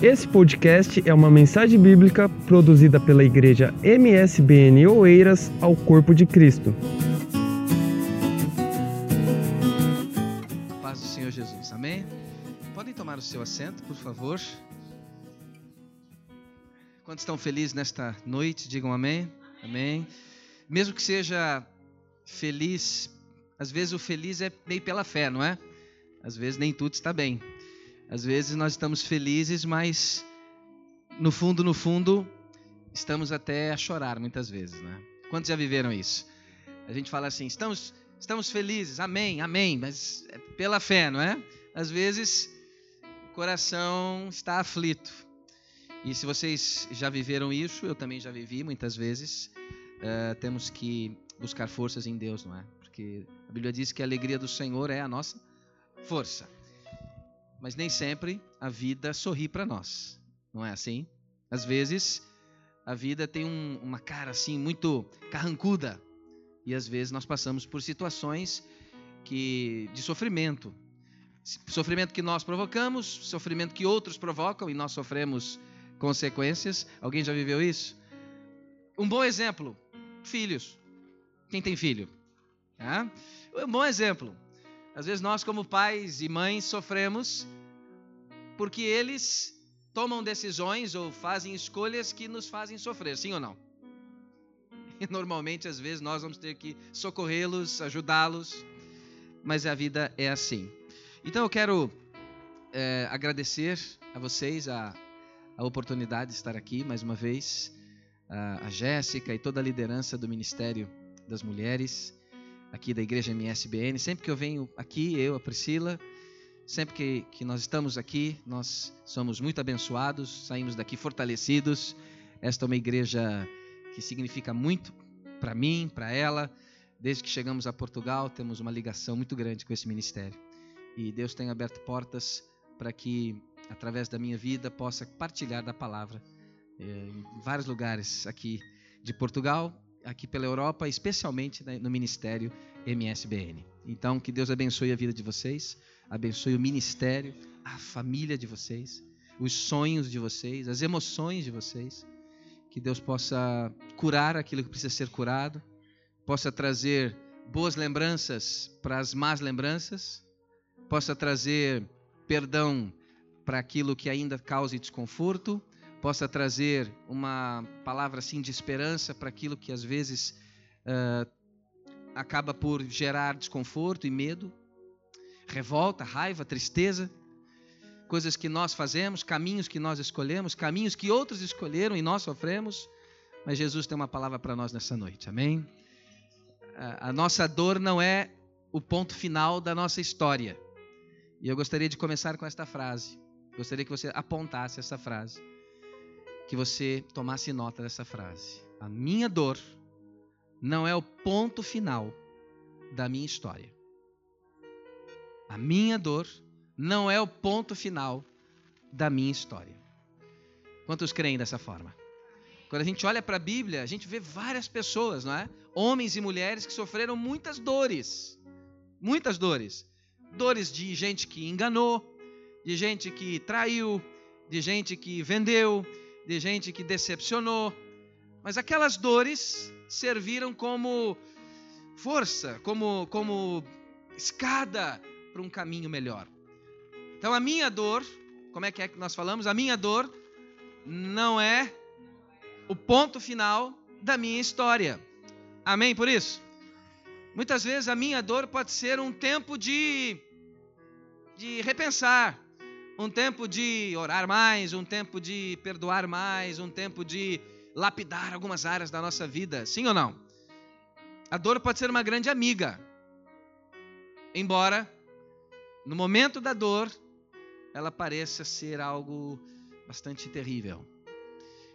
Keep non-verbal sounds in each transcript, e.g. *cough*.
Esse podcast é uma mensagem bíblica produzida pela igreja MSBN Oeiras ao Corpo de Cristo. Paz do Senhor Jesus, amém? Podem tomar o seu assento, por favor. Quantos estão felizes nesta noite, digam amém. Amém. Mesmo que seja feliz, às vezes o feliz é meio pela fé, não é? Às vezes nem tudo está bem. Às vezes nós estamos felizes, mas no fundo, no fundo, estamos até a chorar muitas vezes, né? Quantos já viveram isso? A gente fala assim, estamos, estamos felizes, amém, amém, mas é pela fé, não é? Às vezes o coração está aflito. E se vocês já viveram isso, eu também já vivi muitas vezes, uh, temos que buscar forças em Deus, não é? Porque a Bíblia diz que a alegria do Senhor é a nossa força. Mas nem sempre a vida sorri para nós, não é assim? Às vezes a vida tem um, uma cara assim muito carrancuda e às vezes nós passamos por situações que de sofrimento, sofrimento que nós provocamos, sofrimento que outros provocam e nós sofremos consequências. Alguém já viveu isso? Um bom exemplo: filhos. Quem tem filho? É? Um bom exemplo. Às vezes nós, como pais e mães, sofremos porque eles tomam decisões ou fazem escolhas que nos fazem sofrer, sim ou não? E *laughs* normalmente, às vezes, nós vamos ter que socorrê-los, ajudá-los, mas a vida é assim. Então eu quero é, agradecer a vocês a, a oportunidade de estar aqui mais uma vez, a, a Jéssica e toda a liderança do Ministério das Mulheres aqui da Igreja MSBN. Sempre que eu venho aqui, eu, a Priscila, sempre que, que nós estamos aqui, nós somos muito abençoados, saímos daqui fortalecidos. Esta é uma igreja que significa muito para mim, para ela. Desde que chegamos a Portugal, temos uma ligação muito grande com esse ministério. E Deus tem aberto portas para que, através da minha vida, possa partilhar da palavra eh, em vários lugares aqui de Portugal aqui pela Europa, especialmente no ministério MSBN. Então, que Deus abençoe a vida de vocês, abençoe o ministério, a família de vocês, os sonhos de vocês, as emoções de vocês. Que Deus possa curar aquilo que precisa ser curado, possa trazer boas lembranças para as más lembranças, possa trazer perdão para aquilo que ainda cause desconforto possa trazer uma palavra assim de esperança para aquilo que às vezes uh, acaba por gerar desconforto e medo, revolta, raiva, tristeza, coisas que nós fazemos, caminhos que nós escolhemos, caminhos que outros escolheram e nós sofremos, mas Jesus tem uma palavra para nós nessa noite, amém? A nossa dor não é o ponto final da nossa história. E eu gostaria de começar com esta frase. Gostaria que você apontasse essa frase que você tomasse nota dessa frase. A minha dor não é o ponto final da minha história. A minha dor não é o ponto final da minha história. Quantos creem dessa forma? Quando a gente olha para a Bíblia, a gente vê várias pessoas, não é? Homens e mulheres que sofreram muitas dores. Muitas dores. Dores de gente que enganou, de gente que traiu, de gente que vendeu, de gente que decepcionou, mas aquelas dores serviram como força, como, como escada para um caminho melhor. Então a minha dor, como é que é que nós falamos? A minha dor não é o ponto final da minha história. Amém por isso? Muitas vezes a minha dor pode ser um tempo de de repensar, um tempo de orar mais, um tempo de perdoar mais, um tempo de lapidar algumas áreas da nossa vida. Sim ou não? A dor pode ser uma grande amiga. Embora, no momento da dor, ela pareça ser algo bastante terrível.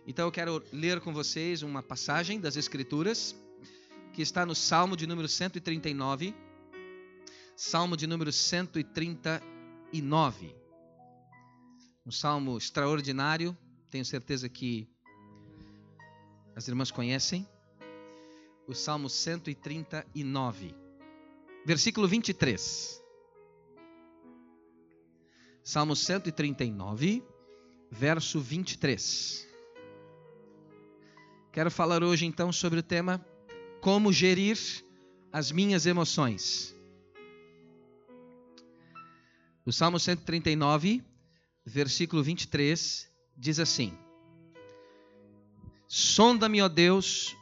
Então eu quero ler com vocês uma passagem das Escrituras que está no Salmo de número 139. Salmo de número 139. Um salmo extraordinário, tenho certeza que as irmãs conhecem. O Salmo 139, versículo 23. Salmo 139, verso 23. Quero falar hoje então sobre o tema Como gerir as minhas emoções. O Salmo 139, versículo 23, diz assim: Sonda-me, ó Deus,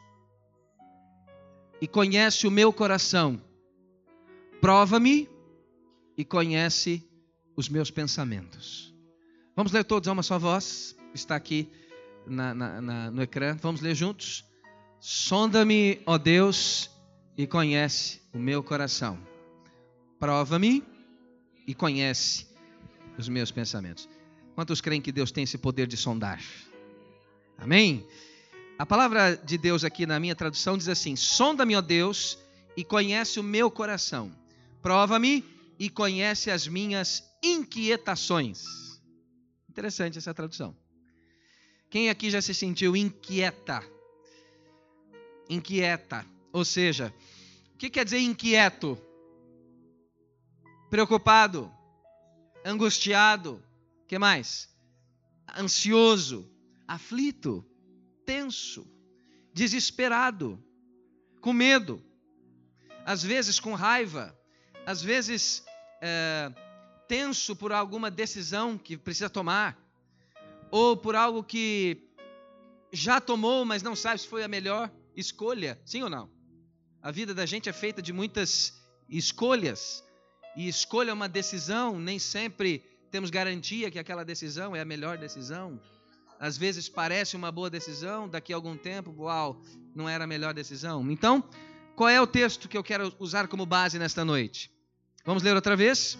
e conhece o meu coração. Prova-me e conhece os meus pensamentos. Vamos ler todos a uma só voz. Está aqui na, na, na, no ecrã. Vamos ler juntos. Sonda-me, ó Deus, e conhece o meu coração. Prova-me e conhece os meus pensamentos. Quantos creem que Deus tem esse poder de sondar? Amém? A palavra de Deus aqui na minha tradução diz assim: Sonda-me, ó Deus, e conhece o meu coração. Prova-me e conhece as minhas inquietações. Interessante essa tradução. Quem aqui já se sentiu inquieta? Inquieta. Ou seja, o que quer dizer inquieto? Preocupado, angustiado, que mais? Ansioso, aflito tenso, desesperado, com medo, às vezes com raiva, às vezes é, tenso por alguma decisão que precisa tomar, ou por algo que já tomou, mas não sabe se foi a melhor escolha, sim ou não? A vida da gente é feita de muitas escolhas, e escolha uma decisão, nem sempre temos garantia que aquela decisão é a melhor decisão às vezes parece uma boa decisão, daqui a algum tempo, uau, não era a melhor decisão. Então, qual é o texto que eu quero usar como base nesta noite? Vamos ler outra vez?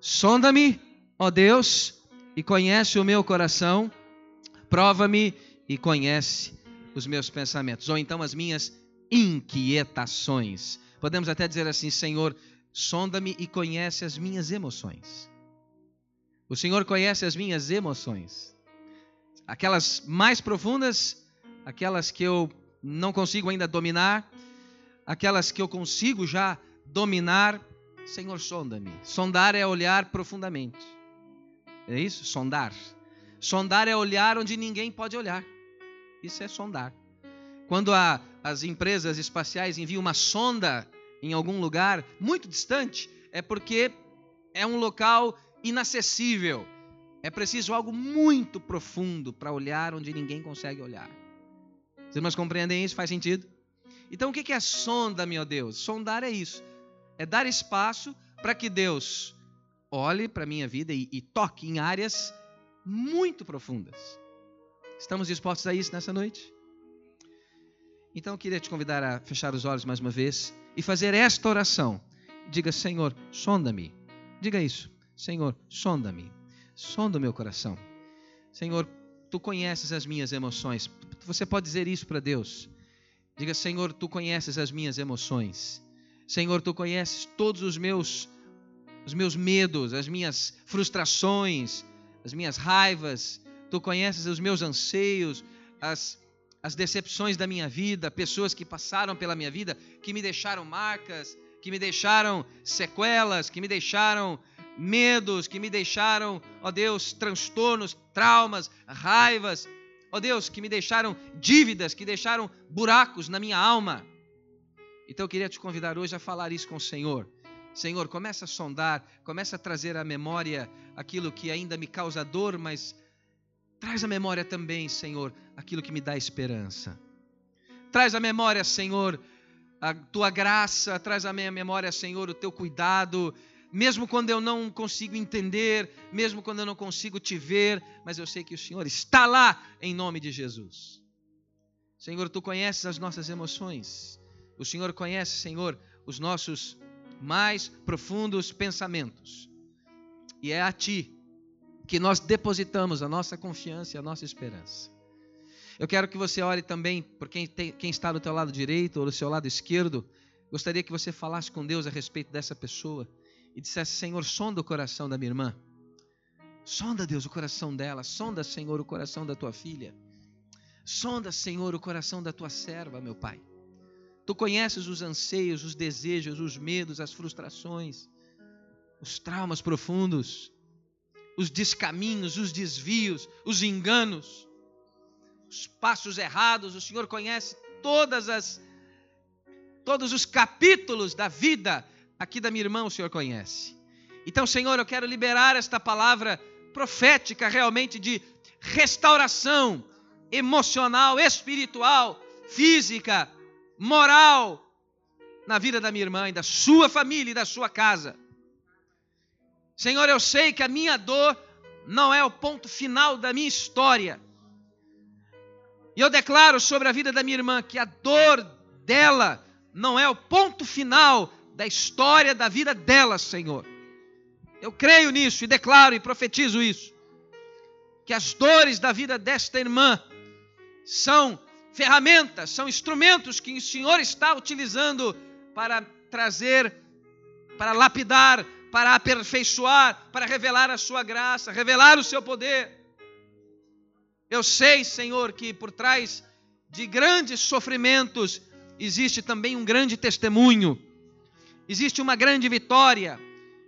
Sonda-me, ó Deus, e conhece o meu coração, prova-me e conhece os meus pensamentos, ou então as minhas inquietações. Podemos até dizer assim: Senhor, sonda-me e conhece as minhas emoções. O Senhor conhece as minhas emoções aquelas mais profundas, aquelas que eu não consigo ainda dominar, aquelas que eu consigo já dominar. Senhor, sonda-me. Sondar é olhar profundamente. É isso? Sondar. Sondar é olhar onde ninguém pode olhar. Isso é sondar. Quando a, as empresas espaciais enviam uma sonda em algum lugar muito distante, é porque é um local inacessível é preciso algo muito profundo para olhar onde ninguém consegue olhar. Os irmãos compreendem isso? Faz sentido? Então o que é sonda, meu Deus? Sondar é isso. É dar espaço para que Deus olhe para a minha vida e, e toque em áreas muito profundas. Estamos dispostos a isso nessa noite? Então eu queria te convidar a fechar os olhos mais uma vez e fazer esta oração. Diga, Senhor, sonda-me. Diga isso. Senhor, sonda-me sonda o meu coração. Senhor, tu conheces as minhas emoções. Você pode dizer isso para Deus. Diga, Senhor, tu conheces as minhas emoções. Senhor, tu conheces todos os meus os meus medos, as minhas frustrações, as minhas raivas. Tu conheces os meus anseios, as as decepções da minha vida, pessoas que passaram pela minha vida, que me deixaram marcas, que me deixaram sequelas, que me deixaram medos que me deixaram, ó Deus, transtornos, traumas, raivas, ó Deus, que me deixaram dívidas, que deixaram buracos na minha alma. Então eu queria te convidar hoje a falar isso com o Senhor. Senhor, começa a sondar, começa a trazer à memória aquilo que ainda me causa dor, mas traz à memória também, Senhor, aquilo que me dá esperança. Traz à memória, Senhor, a tua graça, traz à minha memória, Senhor, o teu cuidado, mesmo quando eu não consigo entender, mesmo quando eu não consigo te ver, mas eu sei que o Senhor está lá em nome de Jesus. Senhor, tu conheces as nossas emoções. O Senhor conhece, Senhor, os nossos mais profundos pensamentos. E é a ti que nós depositamos a nossa confiança e a nossa esperança. Eu quero que você ore também por quem, tem, quem está do teu lado direito ou do seu lado esquerdo. Gostaria que você falasse com Deus a respeito dessa pessoa e dissesse: Senhor, sonda o coração da minha irmã. Sonda, Deus, o coração dela. Sonda, Senhor, o coração da tua filha. Sonda, Senhor, o coração da tua serva, meu Pai. Tu conheces os anseios, os desejos, os medos, as frustrações, os traumas profundos. Os descaminhos, os desvios, os enganos, os passos errados. O Senhor conhece todas as todos os capítulos da vida aqui da minha irmã, o Senhor conhece. Então, Senhor, eu quero liberar esta palavra profética realmente de restauração emocional, espiritual, física, moral na vida da minha irmã e da sua família e da sua casa. Senhor, eu sei que a minha dor não é o ponto final da minha história. E eu declaro sobre a vida da minha irmã que a dor dela não é o ponto final da história da vida dela, Senhor. Eu creio nisso e declaro e profetizo isso. Que as dores da vida desta irmã são ferramentas, são instrumentos que o Senhor está utilizando para trazer, para lapidar, para aperfeiçoar, para revelar a sua graça, revelar o seu poder. Eu sei, Senhor, que por trás de grandes sofrimentos existe também um grande testemunho, existe uma grande vitória,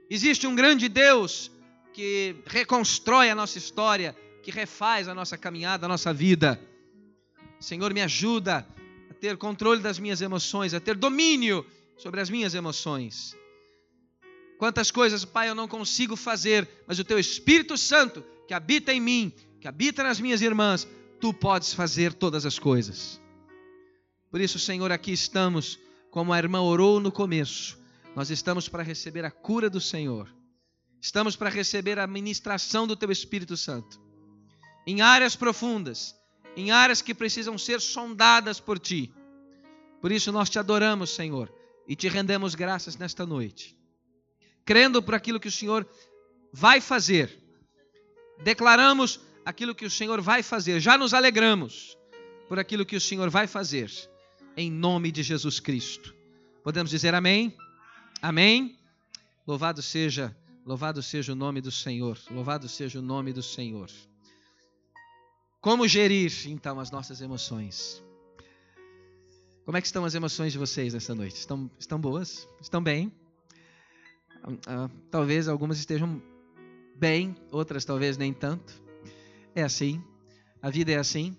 existe um grande Deus que reconstrói a nossa história, que refaz a nossa caminhada, a nossa vida. Senhor, me ajuda a ter controle das minhas emoções, a ter domínio sobre as minhas emoções. Quantas coisas, Pai, eu não consigo fazer, mas o Teu Espírito Santo, que habita em mim, que habita nas minhas irmãs, Tu podes fazer todas as coisas. Por isso, Senhor, aqui estamos, como a irmã orou no começo, nós estamos para receber a cura do Senhor. Estamos para receber a ministração do Teu Espírito Santo. Em áreas profundas, em áreas que precisam ser sondadas por Ti. Por isso nós te adoramos, Senhor, e te rendemos graças nesta noite. Crendo por aquilo que o Senhor vai fazer, declaramos aquilo que o Senhor vai fazer, já nos alegramos por aquilo que o Senhor vai fazer, em nome de Jesus Cristo. Podemos dizer amém? Amém? Louvado seja, louvado seja o nome do Senhor, louvado seja o nome do Senhor. Como gerir, então, as nossas emoções? Como é que estão as emoções de vocês nessa noite? Estão, estão boas? Estão bem? Ah, talvez algumas estejam bem, outras talvez nem tanto. É assim, a vida é assim.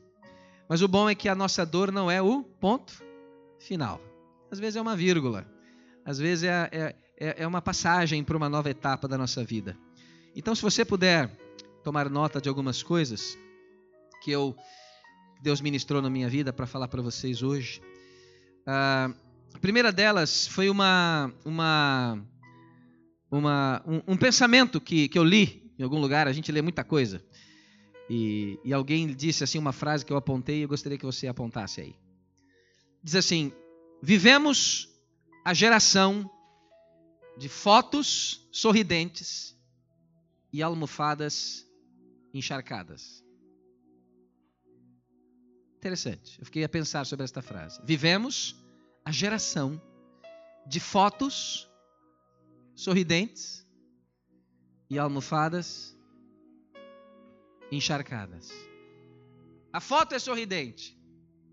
Mas o bom é que a nossa dor não é o ponto final. Às vezes é uma vírgula, às vezes é, é, é, é uma passagem para uma nova etapa da nossa vida. Então, se você puder tomar nota de algumas coisas, que eu Deus ministrou na minha vida para falar para vocês hoje. Uh, a primeira delas foi uma, uma, uma um, um, pensamento que, que eu li em algum lugar. A gente lê muita coisa. E, e alguém disse assim uma frase que eu apontei e eu gostaria que você apontasse aí. Diz assim: Vivemos a geração de fotos sorridentes e almofadas encharcadas. Interessante. Eu fiquei a pensar sobre esta frase. Vivemos a geração de fotos sorridentes e almofadas encharcadas. A foto é sorridente,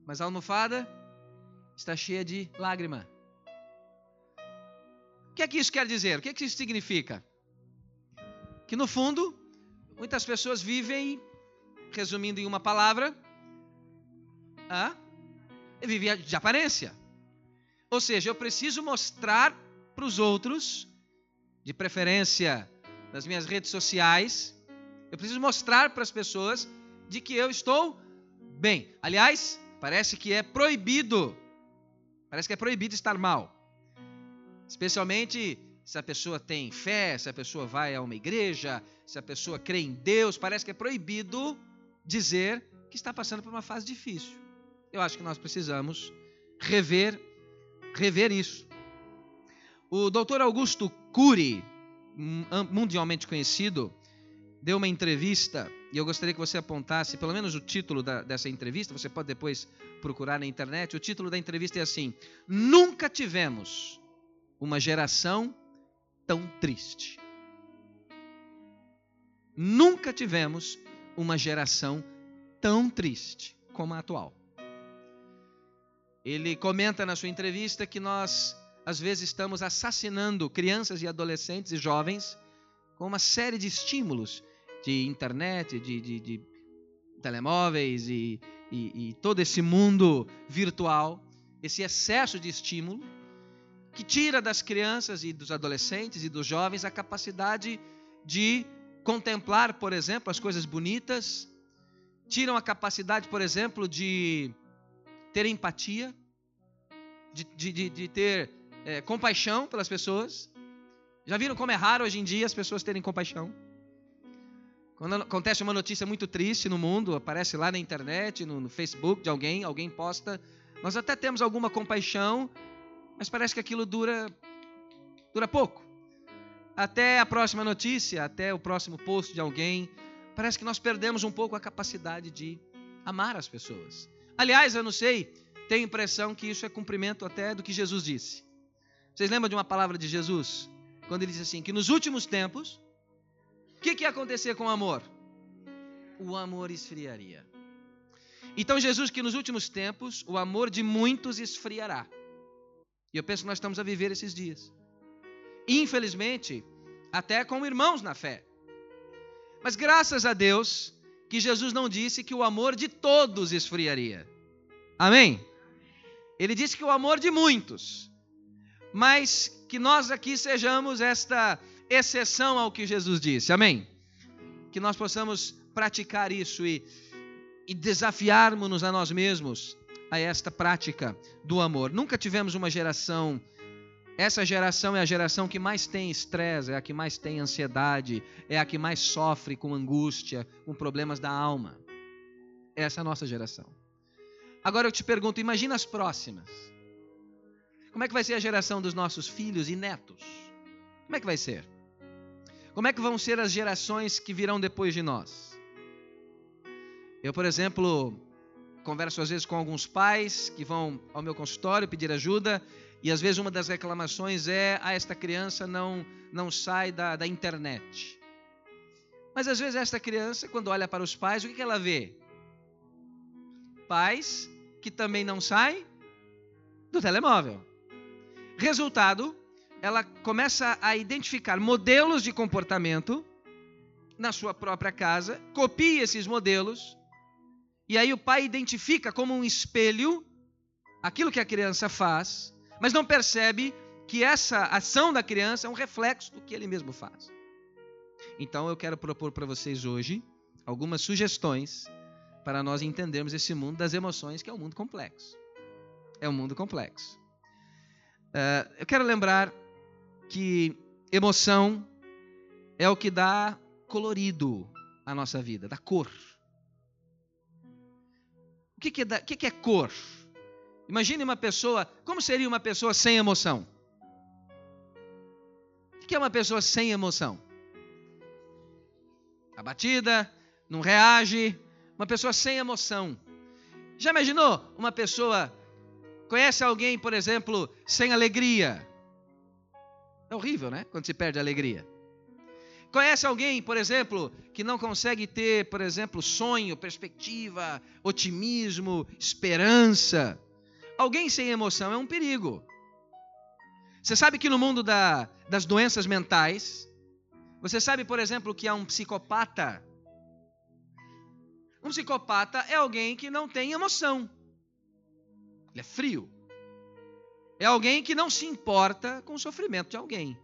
mas a almofada está cheia de lágrima. O que é que isso quer dizer? O que é que isso significa? Que no fundo, muitas pessoas vivem, resumindo em uma palavra, ah, vivia de aparência. Ou seja, eu preciso mostrar para os outros, de preferência nas minhas redes sociais, eu preciso mostrar para as pessoas de que eu estou bem. Aliás, parece que é proibido, parece que é proibido estar mal. Especialmente se a pessoa tem fé, se a pessoa vai a uma igreja, se a pessoa crê em Deus, parece que é proibido dizer que está passando por uma fase difícil. Eu acho que nós precisamos rever, rever isso. O Dr. Augusto Cury, mundialmente conhecido, deu uma entrevista e eu gostaria que você apontasse pelo menos o título da, dessa entrevista. Você pode depois procurar na internet. O título da entrevista é assim: Nunca tivemos uma geração tão triste. Nunca tivemos uma geração tão triste como a atual. Ele comenta na sua entrevista que nós, às vezes, estamos assassinando crianças e adolescentes e jovens com uma série de estímulos de internet, de, de, de telemóveis e, e, e todo esse mundo virtual, esse excesso de estímulo, que tira das crianças e dos adolescentes e dos jovens a capacidade de contemplar, por exemplo, as coisas bonitas, tiram a capacidade, por exemplo, de ter empatia, de, de, de ter é, compaixão pelas pessoas. Já viram como é raro hoje em dia as pessoas terem compaixão? Quando acontece uma notícia muito triste no mundo, aparece lá na internet, no, no Facebook de alguém, alguém posta, nós até temos alguma compaixão, mas parece que aquilo dura dura pouco. Até a próxima notícia, até o próximo post de alguém, parece que nós perdemos um pouco a capacidade de amar as pessoas. Aliás, eu não sei, tenho a impressão que isso é cumprimento até do que Jesus disse. Vocês lembram de uma palavra de Jesus? Quando ele disse assim: que nos últimos tempos, o que, que ia acontecer com o amor? O amor esfriaria. Então, Jesus, que nos últimos tempos o amor de muitos esfriará. E eu penso que nós estamos a viver esses dias. Infelizmente, até com irmãos na fé. Mas graças a Deus que Jesus não disse que o amor de todos esfriaria. Amém? Ele disse que o amor de muitos. Mas que nós aqui sejamos esta exceção ao que Jesus disse. Amém? Que nós possamos praticar isso e, e desafiarmos-nos a nós mesmos a esta prática do amor. Nunca tivemos uma geração essa geração é a geração que mais tem estresse, é a que mais tem ansiedade, é a que mais sofre com angústia, com problemas da alma. Essa é a nossa geração. Agora eu te pergunto, imagina as próximas. Como é que vai ser a geração dos nossos filhos e netos? Como é que vai ser? Como é que vão ser as gerações que virão depois de nós? Eu, por exemplo, converso às vezes com alguns pais que vão ao meu consultório pedir ajuda e às vezes uma das reclamações é: ah, esta criança não, não sai da, da internet. Mas às vezes esta criança, quando olha para os pais, o que, que ela vê? Pais que também não saem do telemóvel. Resultado, ela começa a identificar modelos de comportamento na sua própria casa, copia esses modelos, e aí o pai identifica como um espelho aquilo que a criança faz mas não percebe que essa ação da criança é um reflexo do que ele mesmo faz. Então eu quero propor para vocês hoje algumas sugestões para nós entendermos esse mundo das emoções, que é um mundo complexo. É um mundo complexo. Uh, eu quero lembrar que emoção é o que dá colorido à nossa vida, dá cor. O que, que, é, o que, que é cor? Imagine uma pessoa, como seria uma pessoa sem emoção? O que é uma pessoa sem emoção? Abatida, não reage, uma pessoa sem emoção. Já imaginou uma pessoa conhece alguém, por exemplo, sem alegria? É horrível, né? Quando se perde a alegria. Conhece alguém, por exemplo, que não consegue ter, por exemplo, sonho, perspectiva, otimismo, esperança? Alguém sem emoção é um perigo. Você sabe que no mundo da, das doenças mentais, você sabe, por exemplo, que há um psicopata. Um psicopata é alguém que não tem emoção. Ele é frio. É alguém que não se importa com o sofrimento de alguém.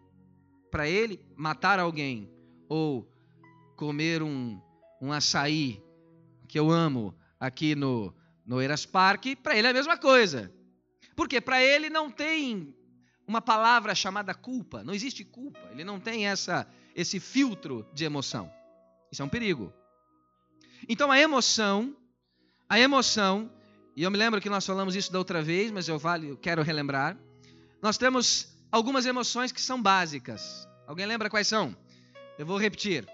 Para ele, matar alguém ou comer um, um açaí que eu amo aqui no, no Eras Park, para ele é a mesma coisa. Porque para ele não tem uma palavra chamada culpa, não existe culpa, ele não tem essa esse filtro de emoção. Isso é um perigo. Então a emoção, a emoção, e eu me lembro que nós falamos isso da outra vez, mas eu vale, eu quero relembrar. Nós temos algumas emoções que são básicas. Alguém lembra quais são? Eu vou repetir.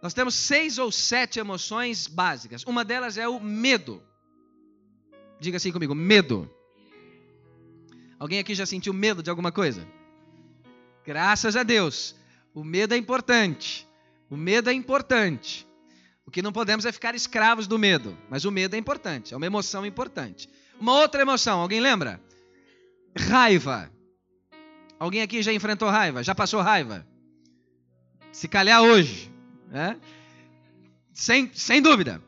Nós temos seis ou sete emoções básicas. Uma delas é o medo. Diga assim comigo: medo. Alguém aqui já sentiu medo de alguma coisa? Graças a Deus. O medo é importante. O medo é importante. O que não podemos é ficar escravos do medo. Mas o medo é importante. É uma emoção importante. Uma outra emoção, alguém lembra? Raiva. Alguém aqui já enfrentou raiva? Já passou raiva? Se calhar hoje. Né? Sem, sem dúvida.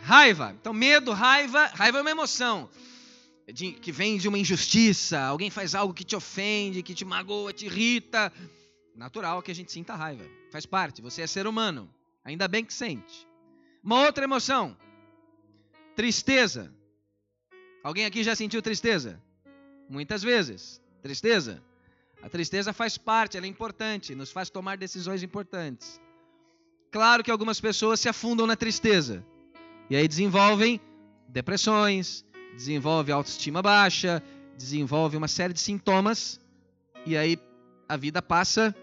Raiva. Então, medo, raiva. Raiva é uma emoção de, que vem de uma injustiça. Alguém faz algo que te ofende, que te magoa, te irrita. Natural que a gente sinta raiva. Faz parte. Você é ser humano. Ainda bem que sente. Uma outra emoção. Tristeza. Alguém aqui já sentiu tristeza? Muitas vezes. Tristeza. A tristeza faz parte, ela é importante, nos faz tomar decisões importantes. Claro que algumas pessoas se afundam na tristeza e aí desenvolvem depressões, desenvolve autoestima baixa, desenvolve uma série de sintomas e aí a vida passa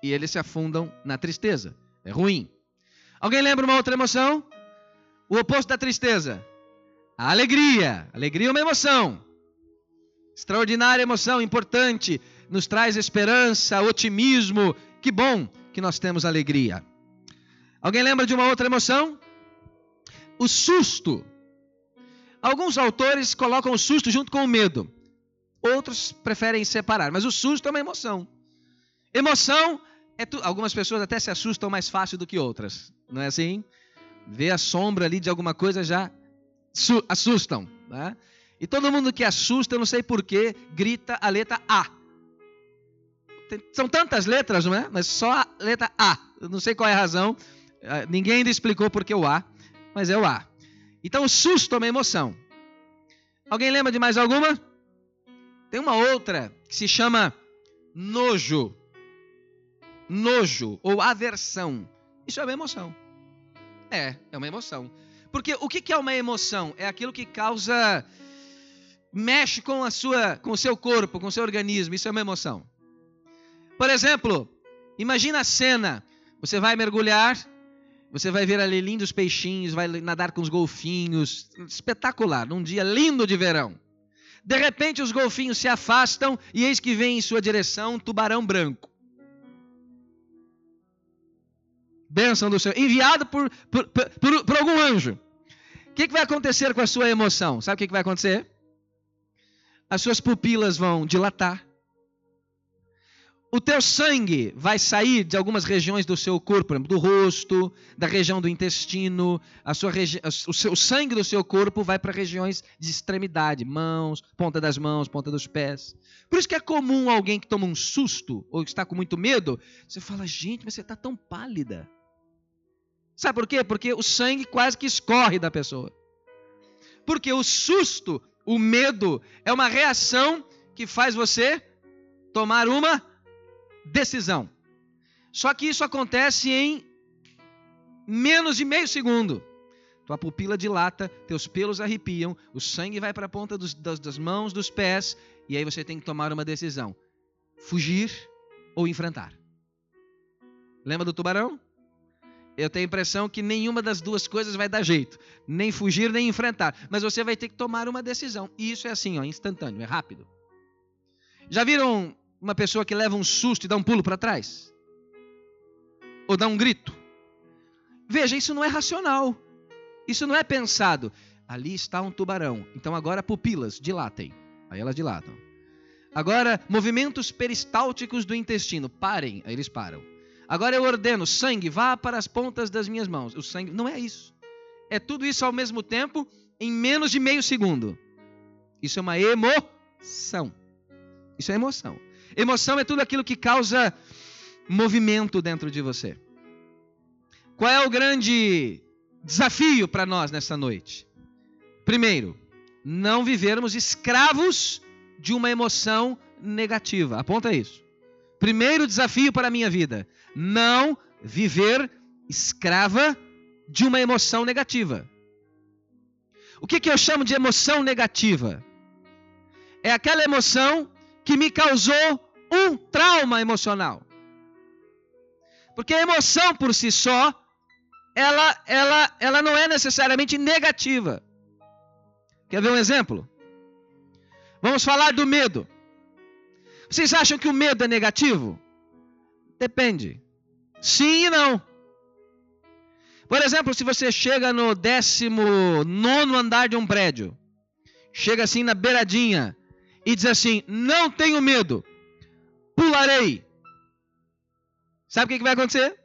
e eles se afundam na tristeza. É ruim. Alguém lembra uma outra emoção? O oposto da tristeza. A alegria. Alegria é uma emoção. Extraordinária emoção, importante, nos traz esperança, otimismo. Que bom que nós temos alegria. Alguém lembra de uma outra emoção? O susto. Alguns autores colocam o susto junto com o medo. Outros preferem separar, mas o susto é uma emoção. Emoção é tu... algumas pessoas até se assustam mais fácil do que outras, não é assim? Ver a sombra ali de alguma coisa já assustam, né? E todo mundo que assusta, eu não sei porquê, grita a letra A. Tem, são tantas letras, não é? Mas só a letra A. Eu não sei qual é a razão. Ah, ninguém ainda explicou por que o A, mas é o A. Então o susto é uma emoção. Alguém lembra de mais alguma? Tem uma outra que se chama nojo. Nojo ou aversão. Isso é uma emoção. É, é uma emoção. Porque o que é uma emoção? É aquilo que causa mexe com a sua, com o seu corpo, com o seu organismo. Isso é uma emoção. Por exemplo, imagina a cena. Você vai mergulhar, você vai ver ali lindos peixinhos, vai nadar com os golfinhos, espetacular, num dia lindo de verão. De repente os golfinhos se afastam e eis que vem em sua direção um tubarão branco. Bênção do Senhor, enviado por, por, por, por algum anjo. O que, que vai acontecer com a sua emoção? Sabe o que, que vai acontecer? as suas pupilas vão dilatar. O teu sangue vai sair de algumas regiões do seu corpo, do rosto, da região do intestino. A sua regi o, seu, o sangue do seu corpo vai para regiões de extremidade, mãos, ponta das mãos, ponta dos pés. Por isso que é comum alguém que toma um susto ou que está com muito medo, você fala, gente, mas você está tão pálida. Sabe por quê? Porque o sangue quase que escorre da pessoa. Porque o susto o medo é uma reação que faz você tomar uma decisão. Só que isso acontece em menos de meio segundo. Tua pupila dilata, teus pelos arrepiam, o sangue vai para a ponta dos, das, das mãos, dos pés, e aí você tem que tomar uma decisão: fugir ou enfrentar. Lembra do tubarão? Eu tenho a impressão que nenhuma das duas coisas vai dar jeito. Nem fugir, nem enfrentar. Mas você vai ter que tomar uma decisão. E isso é assim, ó, instantâneo, é rápido. Já viram uma pessoa que leva um susto e dá um pulo para trás? Ou dá um grito? Veja, isso não é racional. Isso não é pensado. Ali está um tubarão. Então agora pupilas, dilatem. Aí elas dilatam. Agora, movimentos peristálticos do intestino. Parem. Aí eles param. Agora eu ordeno, sangue, vá para as pontas das minhas mãos. O sangue não é isso. É tudo isso ao mesmo tempo em menos de meio segundo. Isso é uma emoção. Isso é emoção. Emoção é tudo aquilo que causa movimento dentro de você. Qual é o grande desafio para nós nessa noite? Primeiro, não vivermos escravos de uma emoção negativa. Aponta isso. Primeiro desafio para a minha vida: não viver escrava de uma emoção negativa. O que, que eu chamo de emoção negativa? É aquela emoção que me causou um trauma emocional. Porque a emoção por si só, ela, ela, ela não é necessariamente negativa. Quer ver um exemplo? Vamos falar do medo. Vocês acham que o medo é negativo? Depende. Sim e não. Por exemplo, se você chega no 19 andar de um prédio, chega assim na beiradinha e diz assim: Não tenho medo, pularei. Sabe o que vai acontecer?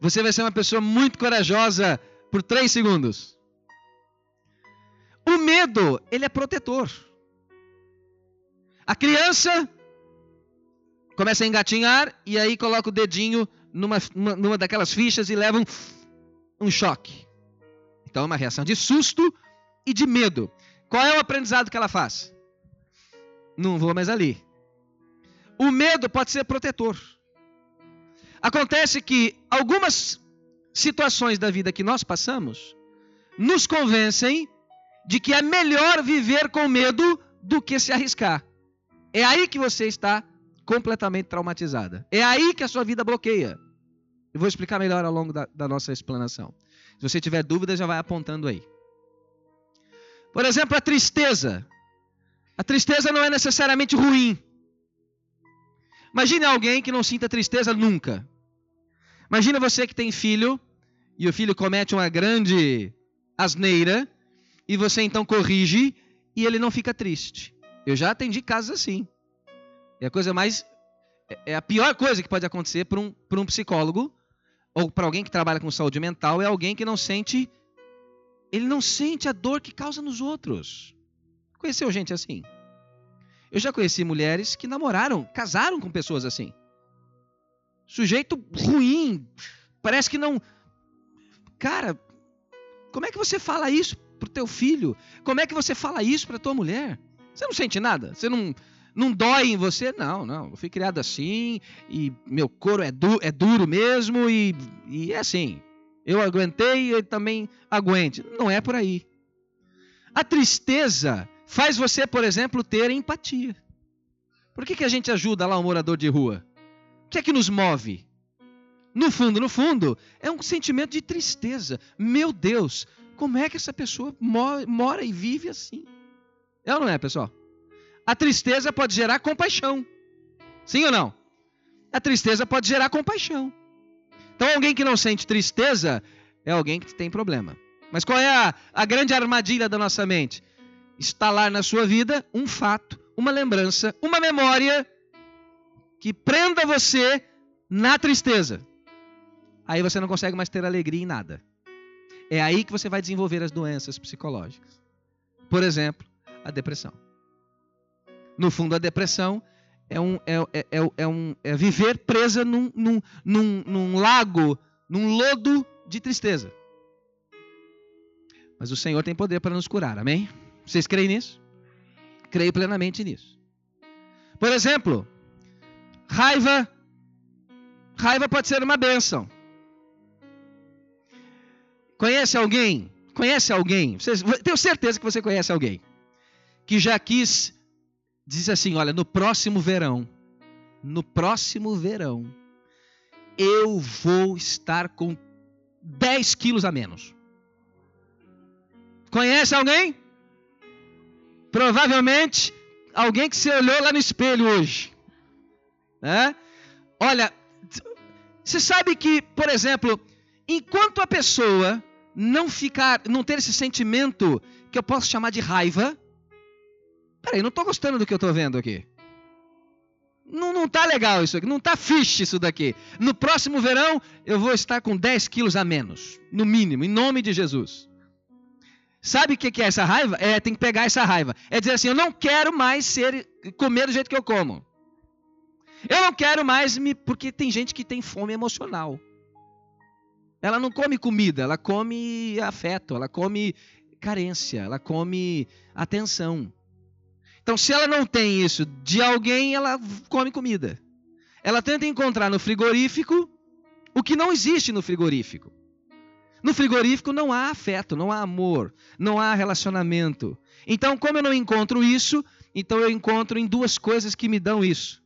Você vai ser uma pessoa muito corajosa por três segundos. O medo, ele é protetor. A criança começa a engatinhar e aí coloca o dedinho numa, numa, daquelas fichas e leva um, um choque. Então é uma reação de susto e de medo. Qual é o aprendizado que ela faz? Não vou mais ali. O medo pode ser protetor. Acontece que algumas situações da vida que nós passamos nos convencem de que é melhor viver com medo do que se arriscar. É aí que você está completamente traumatizada. É aí que a sua vida bloqueia. Eu vou explicar melhor ao longo da, da nossa explanação. Se você tiver dúvidas, já vai apontando aí. Por exemplo, a tristeza. A tristeza não é necessariamente ruim. Imagine alguém que não sinta tristeza nunca. Imagina você que tem filho e o filho comete uma grande asneira e você então corrige e ele não fica triste. Eu já atendi casos assim. É a coisa mais. É a pior coisa que pode acontecer para um, um psicólogo ou para alguém que trabalha com saúde mental é alguém que não sente. Ele não sente a dor que causa nos outros. Conheceu gente assim? Eu já conheci mulheres que namoraram, casaram com pessoas assim. Sujeito ruim, parece que não. Cara, como é que você fala isso pro teu filho? Como é que você fala isso para tua mulher? Você não sente nada? Você não não dói em você? Não, não. Eu fui criado assim e meu couro é, du é duro mesmo e, e é assim. Eu aguentei e também aguente. Não é por aí. A tristeza faz você, por exemplo, ter empatia. Por que, que a gente ajuda lá um morador de rua? O que é que nos move? No fundo, no fundo, é um sentimento de tristeza. Meu Deus, como é que essa pessoa mora e vive assim? É ou não é, pessoal? A tristeza pode gerar compaixão. Sim ou não? A tristeza pode gerar compaixão. Então, alguém que não sente tristeza é alguém que tem problema. Mas qual é a, a grande armadilha da nossa mente? Instalar na sua vida um fato, uma lembrança, uma memória que prenda você na tristeza. Aí você não consegue mais ter alegria em nada. É aí que você vai desenvolver as doenças psicológicas. Por exemplo, a depressão. No fundo, a depressão é, um, é, é, é, é um, é viver presa num, num, num, num lago, num lodo de tristeza. Mas o Senhor tem poder para nos curar, amém? Vocês creem nisso? Creio plenamente nisso. Por exemplo, Raiva, raiva pode ser uma bênção. Conhece alguém? Conhece alguém? Você, tenho certeza que você conhece alguém que já quis diz assim, olha, no próximo verão, no próximo verão, eu vou estar com 10 quilos a menos. Conhece alguém? Provavelmente alguém que se olhou lá no espelho hoje. Né? Olha, você sabe que, por exemplo, enquanto a pessoa não ficar, não ter esse sentimento que eu posso chamar de raiva, peraí, não estou gostando do que eu estou vendo aqui. Não, não tá legal isso aqui, não tá fixe isso daqui. No próximo verão eu vou estar com 10 quilos a menos, no mínimo, em nome de Jesus. Sabe o que é essa raiva? É, tem que pegar essa raiva. É dizer assim, eu não quero mais ser comer do jeito que eu como. Eu não quero mais me. Porque tem gente que tem fome emocional. Ela não come comida, ela come afeto, ela come carência, ela come atenção. Então, se ela não tem isso de alguém, ela come comida. Ela tenta encontrar no frigorífico o que não existe no frigorífico. No frigorífico não há afeto, não há amor, não há relacionamento. Então, como eu não encontro isso, então eu encontro em duas coisas que me dão isso.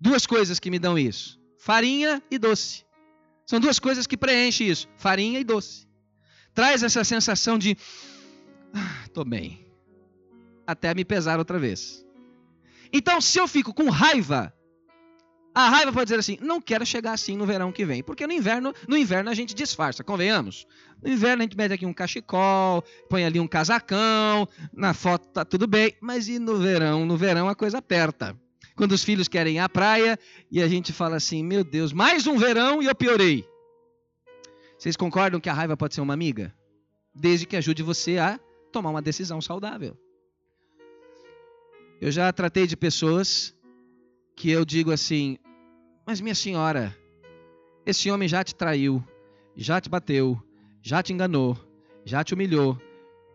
Duas coisas que me dão isso: farinha e doce. São duas coisas que preenchem isso: farinha e doce. Traz essa sensação de ah, tô bem. Até me pesar outra vez. Então, se eu fico com raiva, a raiva pode dizer assim: não quero chegar assim no verão que vem, porque no inverno, no inverno a gente disfarça, convenhamos. No inverno a gente mete aqui um cachecol, põe ali um casacão, na foto tá tudo bem, mas e no verão? No verão a coisa aperta quando os filhos querem ir à praia e a gente fala assim: meu Deus, mais um verão e eu piorei. Vocês concordam que a raiva pode ser uma amiga? Desde que ajude você a tomar uma decisão saudável. Eu já tratei de pessoas que eu digo assim: Mas minha senhora, esse homem já te traiu, já te bateu, já te enganou, já te humilhou.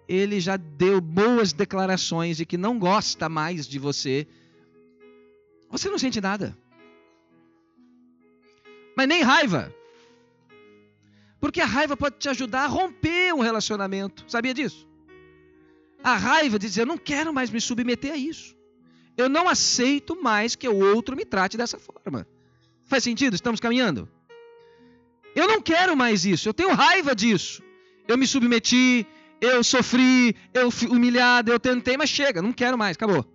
Ele já deu boas declarações de que não gosta mais de você. Você não sente nada. Mas nem raiva. Porque a raiva pode te ajudar a romper um relacionamento. Sabia disso? A raiva de dizer, eu não quero mais me submeter a isso. Eu não aceito mais que o outro me trate dessa forma. Faz sentido? Estamos caminhando? Eu não quero mais isso, eu tenho raiva disso. Eu me submeti, eu sofri, eu fui humilhado, eu tentei, mas chega, não quero mais, acabou.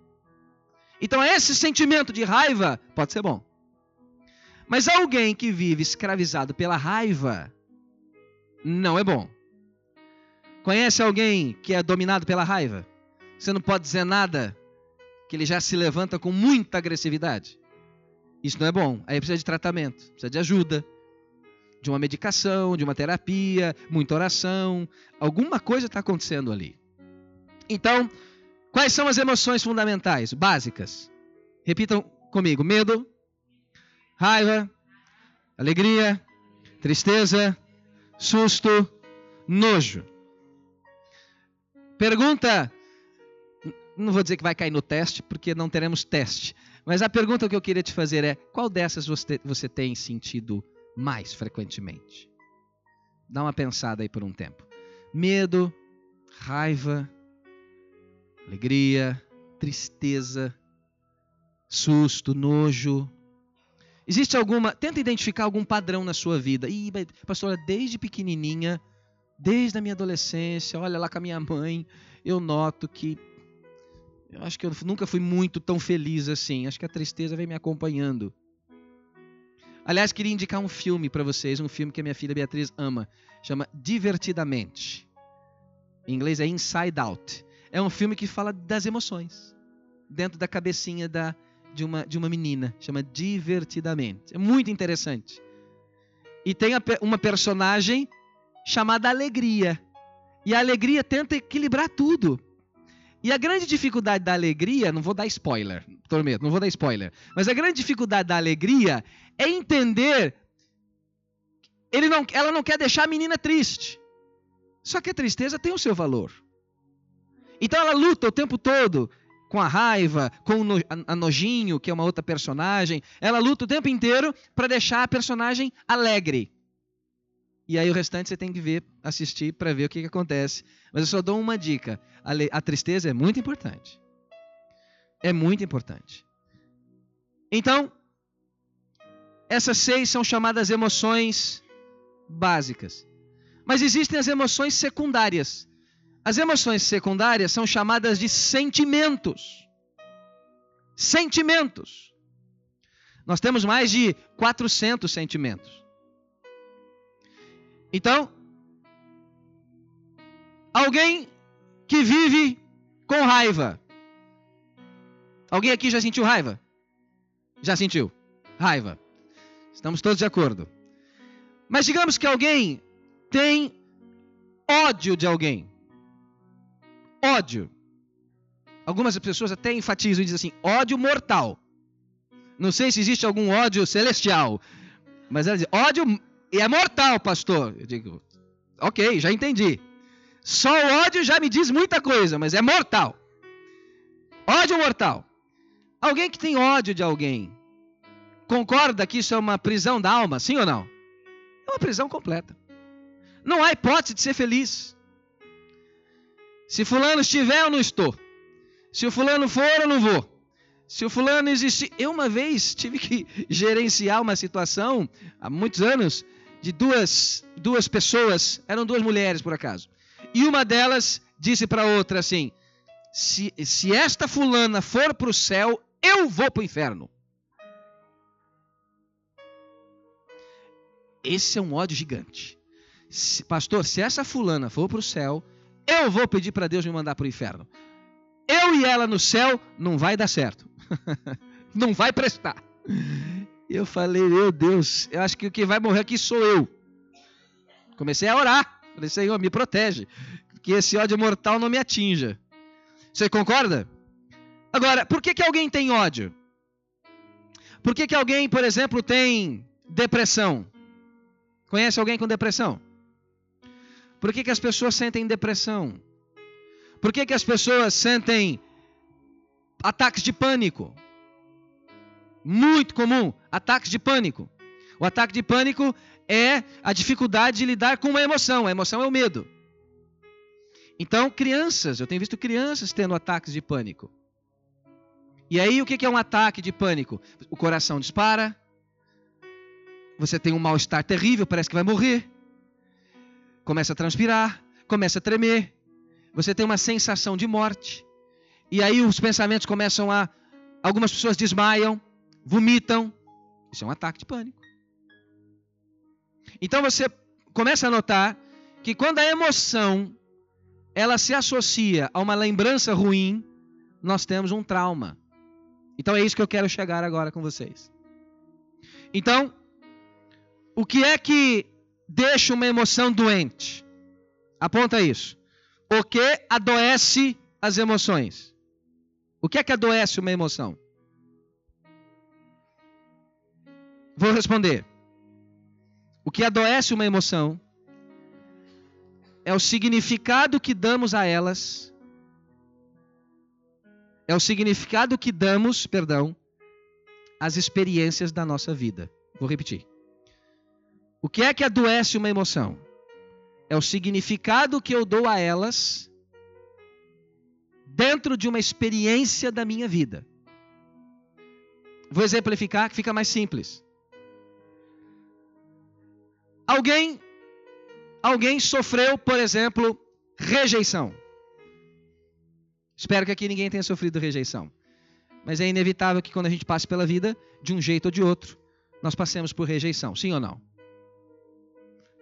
Então esse sentimento de raiva pode ser bom. Mas alguém que vive escravizado pela raiva não é bom. Conhece alguém que é dominado pela raiva? Você não pode dizer nada, que ele já se levanta com muita agressividade. Isso não é bom. Aí precisa de tratamento, precisa de ajuda, de uma medicação, de uma terapia, muita oração. Alguma coisa está acontecendo ali. Então, quais são as emoções fundamentais, básicas? Repitam comigo: medo, raiva, alegria, tristeza, susto, nojo. Pergunta, não vou dizer que vai cair no teste, porque não teremos teste. Mas a pergunta que eu queria te fazer é: qual dessas você, você tem sentido mais frequentemente? Dá uma pensada aí por um tempo. Medo, raiva, alegria, tristeza, susto, nojo. Existe alguma. Tenta identificar algum padrão na sua vida. Ih, pastora, desde pequenininha, desde a minha adolescência, olha lá com a minha mãe, eu noto que. Eu acho que eu nunca fui muito tão feliz assim. Acho que a tristeza vem me acompanhando. Aliás, queria indicar um filme para vocês, um filme que a minha filha Beatriz ama, chama Divertidamente. Em inglês é Inside Out. É um filme que fala das emoções dentro da cabecinha da, de, uma, de uma menina, chama Divertidamente. É muito interessante. E tem uma personagem chamada Alegria. E a alegria tenta equilibrar tudo. E a grande dificuldade da alegria, não vou dar spoiler, prometo, não vou dar spoiler, mas a grande dificuldade da alegria é entender ele não, ela não quer deixar a menina triste. Só que a tristeza tem o seu valor. Então ela luta o tempo todo com a raiva, com o no, a nojinho, que é uma outra personagem. Ela luta o tempo inteiro para deixar a personagem alegre. E aí o restante você tem que ver, assistir para ver o que, que acontece. Mas eu só dou uma dica: a, a tristeza é muito importante. É muito importante. Então, essas seis são chamadas emoções básicas. Mas existem as emoções secundárias. As emoções secundárias são chamadas de sentimentos. Sentimentos. Nós temos mais de 400 sentimentos. Então, alguém que vive com raiva. Alguém aqui já sentiu raiva? Já sentiu? Raiva. Estamos todos de acordo. Mas digamos que alguém tem ódio de alguém. Ódio. Algumas pessoas até enfatizam e dizem assim: ódio mortal. Não sei se existe algum ódio celestial. Mas ela diz: ódio e é mortal, pastor. Eu digo, ok, já entendi. Só o ódio já me diz muita coisa, mas é mortal. Ódio mortal. Alguém que tem ódio de alguém, concorda que isso é uma prisão da alma, sim ou não? É uma prisão completa. Não há hipótese de ser feliz. Se fulano estiver, eu não estou. Se o fulano for, eu não vou. Se o fulano existir. Eu uma vez tive que *laughs* gerenciar uma situação, há muitos anos, de duas, duas pessoas, eram duas mulheres por acaso. E uma delas disse para outra assim: se, se esta fulana for para o céu, eu vou para o inferno. Esse é um ódio gigante. Se, pastor, se essa fulana for para o céu, eu vou pedir para Deus me mandar para o inferno. Eu e ela no céu não vai dar certo. *laughs* não vai prestar. Eu falei, meu Deus, eu acho que o que vai morrer aqui sou eu. Comecei a orar. Falei, Senhor, me protege. Que esse ódio mortal não me atinja. Você concorda? Agora, por que, que alguém tem ódio? Por que, que alguém, por exemplo, tem depressão? Conhece alguém com depressão? Por que, que as pessoas sentem depressão? Por que, que as pessoas sentem ataques de pânico? Muito comum, ataques de pânico. O ataque de pânico é a dificuldade de lidar com uma emoção. A emoção é o medo. Então, crianças, eu tenho visto crianças tendo ataques de pânico. E aí, o que é um ataque de pânico? O coração dispara, você tem um mal-estar terrível, parece que vai morrer, começa a transpirar, começa a tremer, você tem uma sensação de morte, e aí os pensamentos começam a. Algumas pessoas desmaiam, vomitam. Isso é um ataque de pânico. Então você começa a notar que quando a emoção ela se associa a uma lembrança ruim, nós temos um trauma. Então é isso que eu quero chegar agora com vocês. Então, o que é que deixa uma emoção doente? Aponta isso. O que adoece as emoções? O que é que adoece uma emoção? Vou responder. O que adoece uma emoção é o significado que damos a elas. É o significado que damos, perdão, às experiências da nossa vida. Vou repetir. O que é que adoece uma emoção? É o significado que eu dou a elas dentro de uma experiência da minha vida. Vou exemplificar que fica mais simples. Alguém alguém sofreu, por exemplo, rejeição. Espero que aqui ninguém tenha sofrido rejeição. Mas é inevitável que quando a gente passe pela vida, de um jeito ou de outro, nós passemos por rejeição, sim ou não?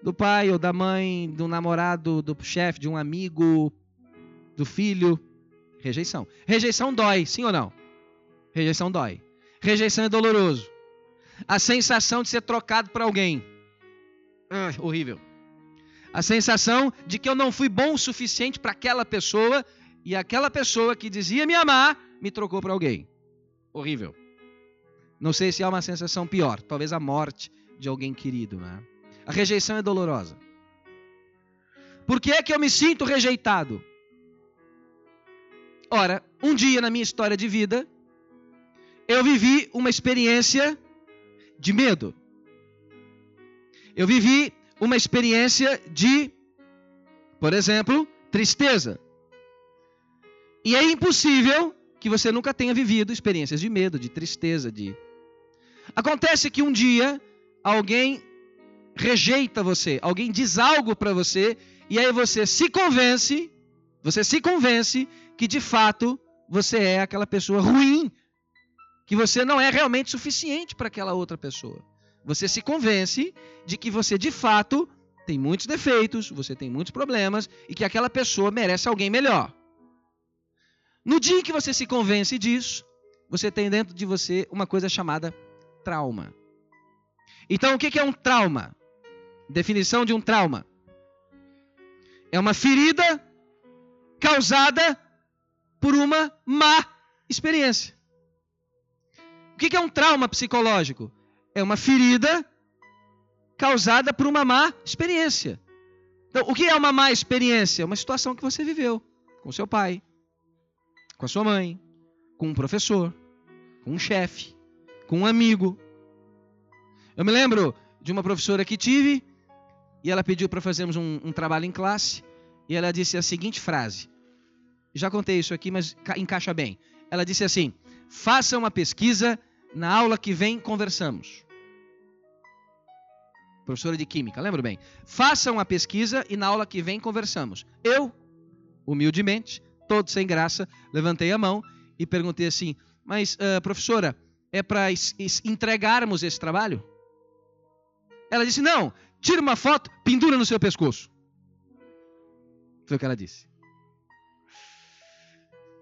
Do pai ou da mãe, do namorado, do chefe, de um amigo, do filho. Rejeição. Rejeição dói, sim ou não? Rejeição dói. Rejeição é doloroso. A sensação de ser trocado por alguém. Ah, horrível. A sensação de que eu não fui bom o suficiente para aquela pessoa e aquela pessoa que dizia me amar me trocou para alguém. Horrível. Não sei se há uma sensação pior, talvez a morte de alguém querido, né? A rejeição é dolorosa. Por que é que eu me sinto rejeitado? Ora, um dia na minha história de vida, eu vivi uma experiência de medo. Eu vivi uma experiência de, por exemplo, tristeza. E é impossível que você nunca tenha vivido experiências de medo, de tristeza, de Acontece que um dia alguém rejeita você, alguém diz algo para você e aí você se convence, você se convence que de fato você é aquela pessoa ruim, que você não é realmente suficiente para aquela outra pessoa. Você se convence de que você de fato tem muitos defeitos, você tem muitos problemas e que aquela pessoa merece alguém melhor. No dia em que você se convence disso, você tem dentro de você uma coisa chamada trauma. Então, o que é um trauma? Definição de um trauma: é uma ferida causada por uma má experiência. O que é um trauma psicológico? É uma ferida causada por uma má experiência. Então, o que é uma má experiência? Uma situação que você viveu com seu pai, com a sua mãe, com um professor, com um chefe, com um amigo. Eu me lembro de uma professora que tive e ela pediu para fazermos um, um trabalho em classe e ela disse a seguinte frase. Já contei isso aqui, mas encaixa bem. Ela disse assim: faça uma pesquisa, na aula que vem conversamos. Professora de Química, lembro bem. Faça uma pesquisa e na aula que vem conversamos. Eu, humildemente, todo sem graça, levantei a mão e perguntei assim: Mas, uh, professora, é para entregarmos esse trabalho? Ela disse: Não, tira uma foto, pendura no seu pescoço. Foi o que ela disse.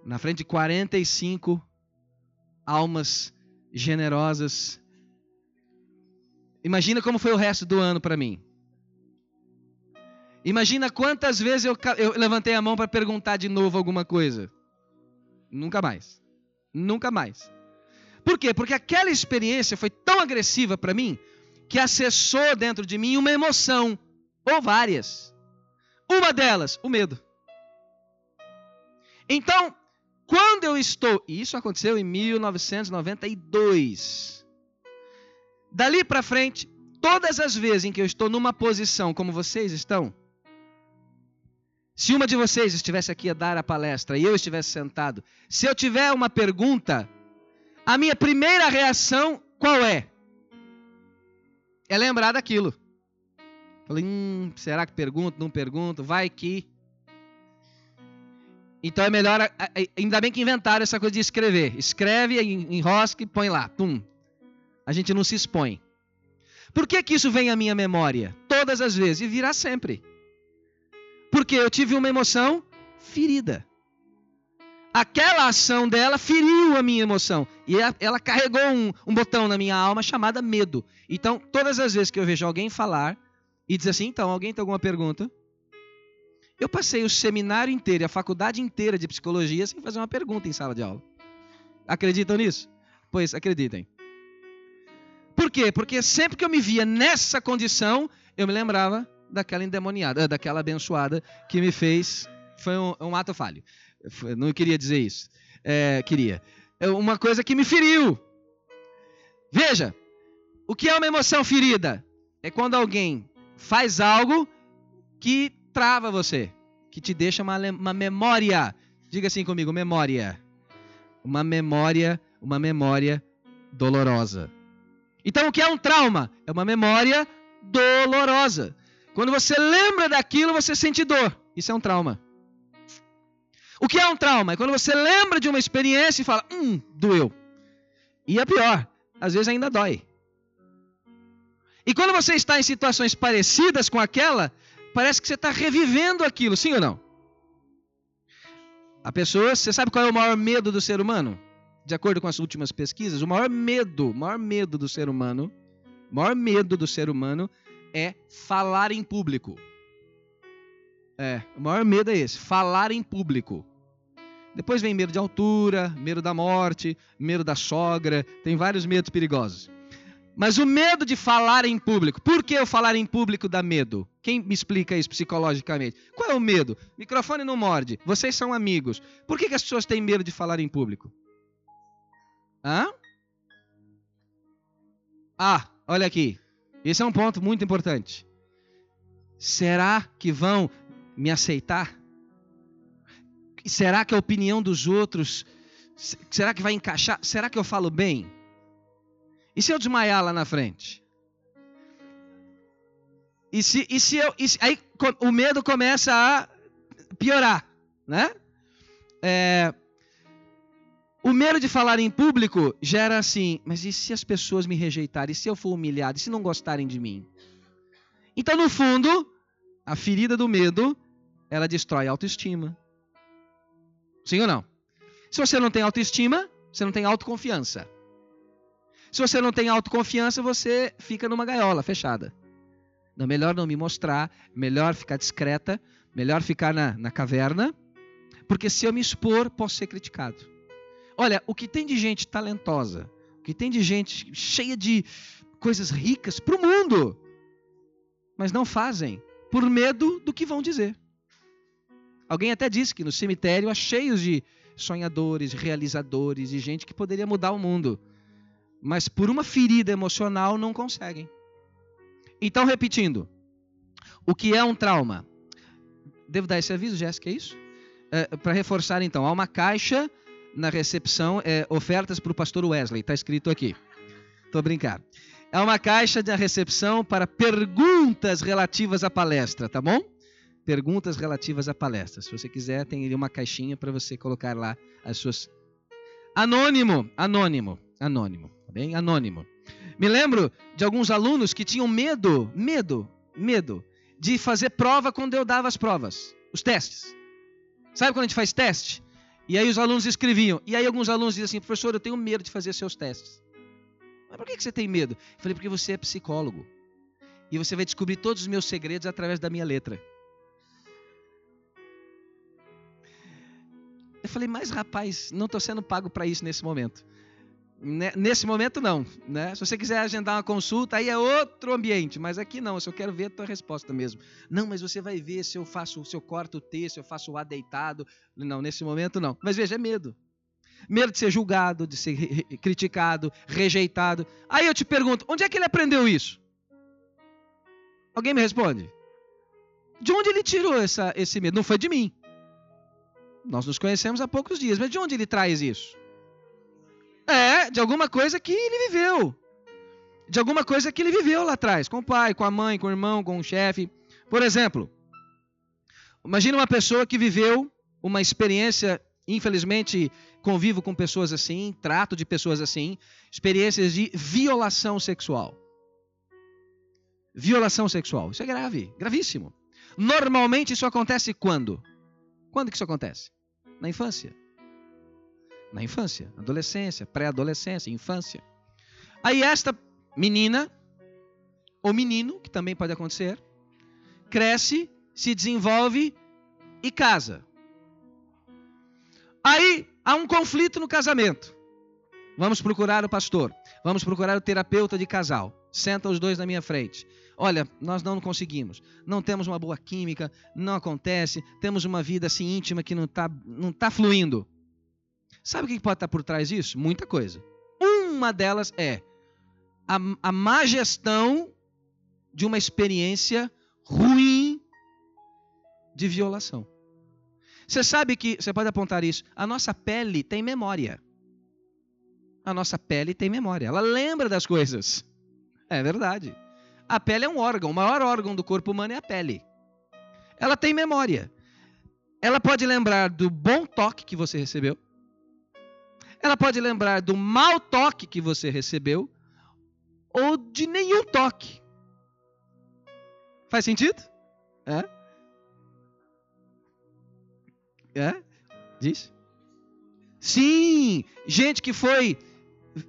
Na frente de 45 almas generosas. Imagina como foi o resto do ano para mim. Imagina quantas vezes eu, eu levantei a mão para perguntar de novo alguma coisa. Nunca mais. Nunca mais. Por quê? Porque aquela experiência foi tão agressiva para mim que acessou dentro de mim uma emoção, ou várias. Uma delas, o medo. Então, quando eu estou, e isso aconteceu em 1992. Dali para frente, todas as vezes em que eu estou numa posição como vocês estão, se uma de vocês estivesse aqui a dar a palestra e eu estivesse sentado, se eu tiver uma pergunta, a minha primeira reação qual é? É lembrar daquilo. Falei, hum, será que pergunto, não pergunto? Vai que. Então é melhor. Ainda bem que inventaram essa coisa de escrever. Escreve, enrosca e põe lá. Pum. A gente não se expõe. Por que, que isso vem à minha memória? Todas as vezes. E virá sempre. Porque eu tive uma emoção ferida. Aquela ação dela feriu a minha emoção. E ela carregou um, um botão na minha alma chamada medo. Então, todas as vezes que eu vejo alguém falar e dizer assim, então, alguém tem alguma pergunta? Eu passei o seminário inteiro, a faculdade inteira de psicologia sem fazer uma pergunta em sala de aula. Acreditam nisso? Pois acreditem. Por quê? Porque sempre que eu me via nessa condição, eu me lembrava daquela endemoniada, daquela abençoada que me fez. Foi um, um ato falho. Não queria dizer isso. É, queria. É uma coisa que me feriu. Veja, o que é uma emoção ferida? É quando alguém faz algo que trava você, que te deixa uma, uma memória. Diga assim comigo, memória. Uma memória, uma memória dolorosa. Então, o que é um trauma? É uma memória dolorosa. Quando você lembra daquilo, você sente dor. Isso é um trauma. O que é um trauma? É quando você lembra de uma experiência e fala, hum, doeu. E é pior, às vezes ainda dói. E quando você está em situações parecidas com aquela, parece que você está revivendo aquilo, sim ou não? A pessoa, você sabe qual é o maior medo do ser humano? De acordo com as últimas pesquisas, o maior medo, o maior medo do ser humano, o maior medo do ser humano é falar em público. É, o maior medo é esse, falar em público. Depois vem medo de altura, medo da morte, medo da sogra, tem vários medos perigosos. Mas o medo de falar em público. Por que eu falar em público dá medo? Quem me explica isso psicologicamente? Qual é o medo? Microfone não morde. Vocês são amigos. Por que, que as pessoas têm medo de falar em público? Hã? Ah, olha aqui. Esse é um ponto muito importante. Será que vão me aceitar? Será que a opinião dos outros, será que vai encaixar? Será que eu falo bem? E se eu desmaiar lá na frente? E se, e se eu. E se, aí o medo começa a piorar, né? É, o medo de falar em público gera assim, mas e se as pessoas me rejeitarem? E se eu for humilhado? E se não gostarem de mim? Então, no fundo, a ferida do medo, ela destrói a autoestima. Sim ou não? Se você não tem autoestima, você não tem autoconfiança. Se você não tem autoconfiança, você fica numa gaiola fechada. Não, melhor não me mostrar, melhor ficar discreta, melhor ficar na, na caverna, porque se eu me expor, posso ser criticado. Olha, o que tem de gente talentosa, o que tem de gente cheia de coisas ricas para o mundo, mas não fazem por medo do que vão dizer. Alguém até disse que no cemitério há cheios de sonhadores, realizadores e gente que poderia mudar o mundo mas por uma ferida emocional não conseguem. Então, repetindo, o que é um trauma? Devo dar esse aviso, Jéssica, é isso? É, para reforçar, então, há uma caixa na recepção, é, ofertas para o pastor Wesley, está escrito aqui. Estou brincando. É uma caixa da recepção para perguntas relativas à palestra, tá bom? Perguntas relativas à palestra. Se você quiser, tem ali uma caixinha para você colocar lá as suas. Anônimo, anônimo, Anônimo, tá bem? Anônimo. Me lembro de alguns alunos que tinham medo, medo, medo de fazer prova quando eu dava as provas, os testes. Sabe quando a gente faz teste? E aí os alunos escreviam. E aí alguns alunos diziam assim: professor, eu tenho medo de fazer seus testes. Mas por que você tem medo? Eu falei: porque você é psicólogo. E você vai descobrir todos os meus segredos através da minha letra. Eu falei: mas rapaz, não estou sendo pago para isso nesse momento. Nesse momento não, né? Se você quiser agendar uma consulta, aí é outro ambiente, mas aqui não, eu só quero ver a tua resposta mesmo. Não, mas você vai ver se eu faço, se eu corto o T, se eu faço o A deitado. Não, nesse momento não. Mas veja, é medo. Medo de ser julgado, de ser criticado, rejeitado. Aí eu te pergunto, onde é que ele aprendeu isso? Alguém me responde? De onde ele tirou essa, esse medo? Não foi de mim. Nós nos conhecemos há poucos dias, mas de onde ele traz isso? É, de alguma coisa que ele viveu. De alguma coisa que ele viveu lá atrás, com o pai, com a mãe, com o irmão, com o chefe. Por exemplo, imagine uma pessoa que viveu uma experiência, infelizmente, convivo com pessoas assim, trato de pessoas assim, experiências de violação sexual. Violação sexual. Isso é grave, gravíssimo. Normalmente isso acontece quando? Quando que isso acontece? Na infância na infância, adolescência, pré-adolescência, infância. Aí esta menina, ou menino, que também pode acontecer, cresce, se desenvolve e casa. Aí há um conflito no casamento. Vamos procurar o pastor, vamos procurar o terapeuta de casal. Senta os dois na minha frente. Olha, nós não conseguimos, não temos uma boa química, não acontece, temos uma vida assim íntima que não está não tá fluindo. Sabe o que pode estar por trás disso? Muita coisa. Uma delas é a, a má gestão de uma experiência ruim de violação. Você sabe que, você pode apontar isso, a nossa pele tem memória. A nossa pele tem memória. Ela lembra das coisas. É verdade. A pele é um órgão, o maior órgão do corpo humano é a pele. Ela tem memória. Ela pode lembrar do bom toque que você recebeu. Ela pode lembrar do mau toque que você recebeu ou de nenhum toque. Faz sentido? É? É? Diz? Sim! Gente que foi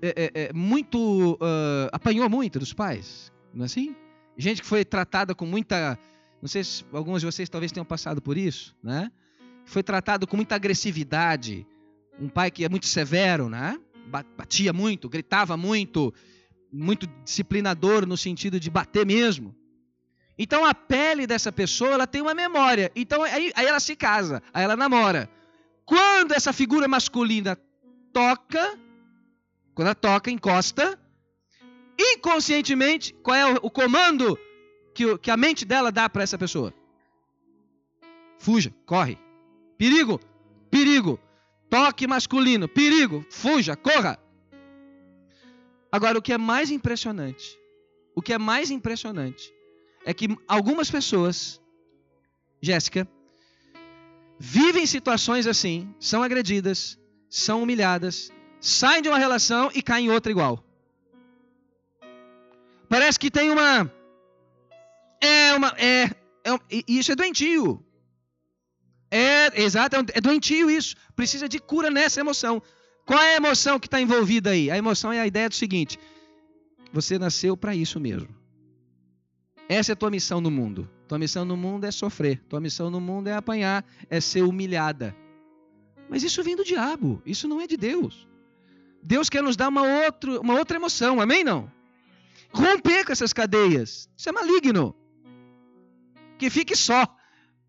é, é, é muito. Uh, apanhou muito dos pais. Não é assim? Gente que foi tratada com muita. Não sei se alguns de vocês talvez tenham passado por isso, né? Foi tratado com muita agressividade, um pai que é muito severo, né? Batia muito, gritava muito, muito disciplinador no sentido de bater mesmo. Então a pele dessa pessoa, ela tem uma memória. Então aí, aí ela se casa, aí ela namora. Quando essa figura masculina toca, quando ela toca, encosta, inconscientemente, qual é o, o comando que, que a mente dela dá para essa pessoa? Fuja, corre. Perigo, perigo. Toque masculino, perigo, fuja, corra. Agora, o que é mais impressionante, o que é mais impressionante é que algumas pessoas, Jéssica, vivem situações assim, são agredidas, são humilhadas, saem de uma relação e caem em outra igual. Parece que tem uma. É uma. É, é, isso é doentio. É, exato, é, é doentio isso. Precisa de cura nessa emoção. Qual é a emoção que está envolvida aí? A emoção é a ideia do seguinte: você nasceu para isso mesmo. Essa é a tua missão no mundo. Tua missão no mundo é sofrer. Tua missão no mundo é apanhar, é ser humilhada. Mas isso vem do diabo. Isso não é de Deus. Deus quer nos dar uma, outro, uma outra emoção. Amém? Não? Romper com essas cadeias. Isso é maligno. Que fique só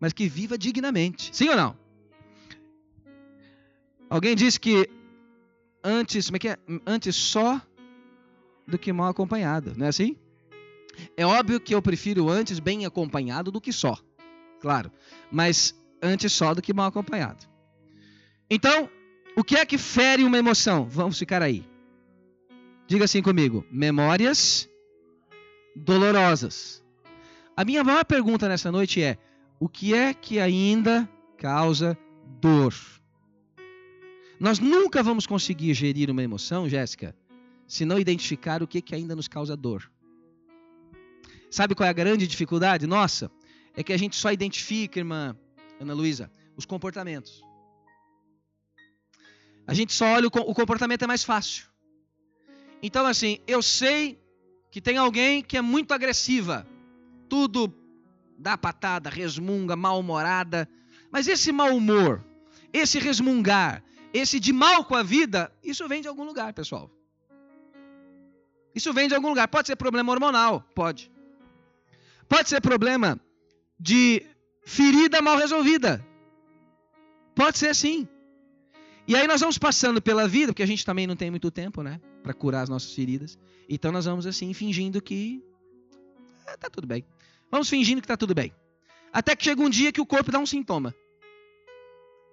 mas que viva dignamente. Sim ou não? Alguém disse que antes, como é que é? Antes só do que mal acompanhado, não é assim? É óbvio que eu prefiro antes bem acompanhado do que só. Claro, mas antes só do que mal acompanhado. Então, o que é que fere uma emoção? Vamos ficar aí. Diga assim comigo: memórias dolorosas. A minha maior pergunta nessa noite é: o que é que ainda causa dor? Nós nunca vamos conseguir gerir uma emoção, Jéssica, se não identificar o que, que ainda nos causa dor. Sabe qual é a grande dificuldade nossa? É que a gente só identifica, irmã Ana Luísa, os comportamentos. A gente só olha o, o comportamento é mais fácil. Então, assim, eu sei que tem alguém que é muito agressiva, tudo dá patada, resmunga, mal-humorada. Mas esse mau humor, esse resmungar, esse de mal com a vida, isso vem de algum lugar, pessoal. Isso vem de algum lugar. Pode ser problema hormonal, pode. Pode ser problema de ferida mal resolvida. Pode ser sim. E aí nós vamos passando pela vida, porque a gente também não tem muito tempo, né, para curar as nossas feridas. Então nós vamos assim fingindo que é, tá tudo bem. Vamos fingindo que tá tudo bem. Até que chega um dia que o corpo dá um sintoma.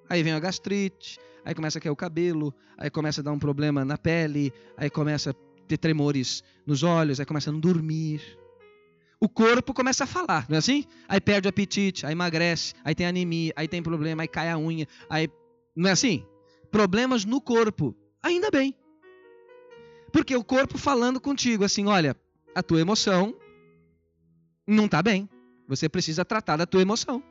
Aí vem a gastrite, aí começa a cair o cabelo, aí começa a dar um problema na pele, aí começa a ter tremores nos olhos, aí começa a não dormir. O corpo começa a falar, não é assim? Aí perde o apetite, aí emagrece, aí tem anemia, aí tem problema, aí cai a unha, aí. Não é assim? Problemas no corpo. Ainda bem. Porque o corpo falando contigo assim: olha, a tua emoção não está bem. Você precisa tratar da tua emoção.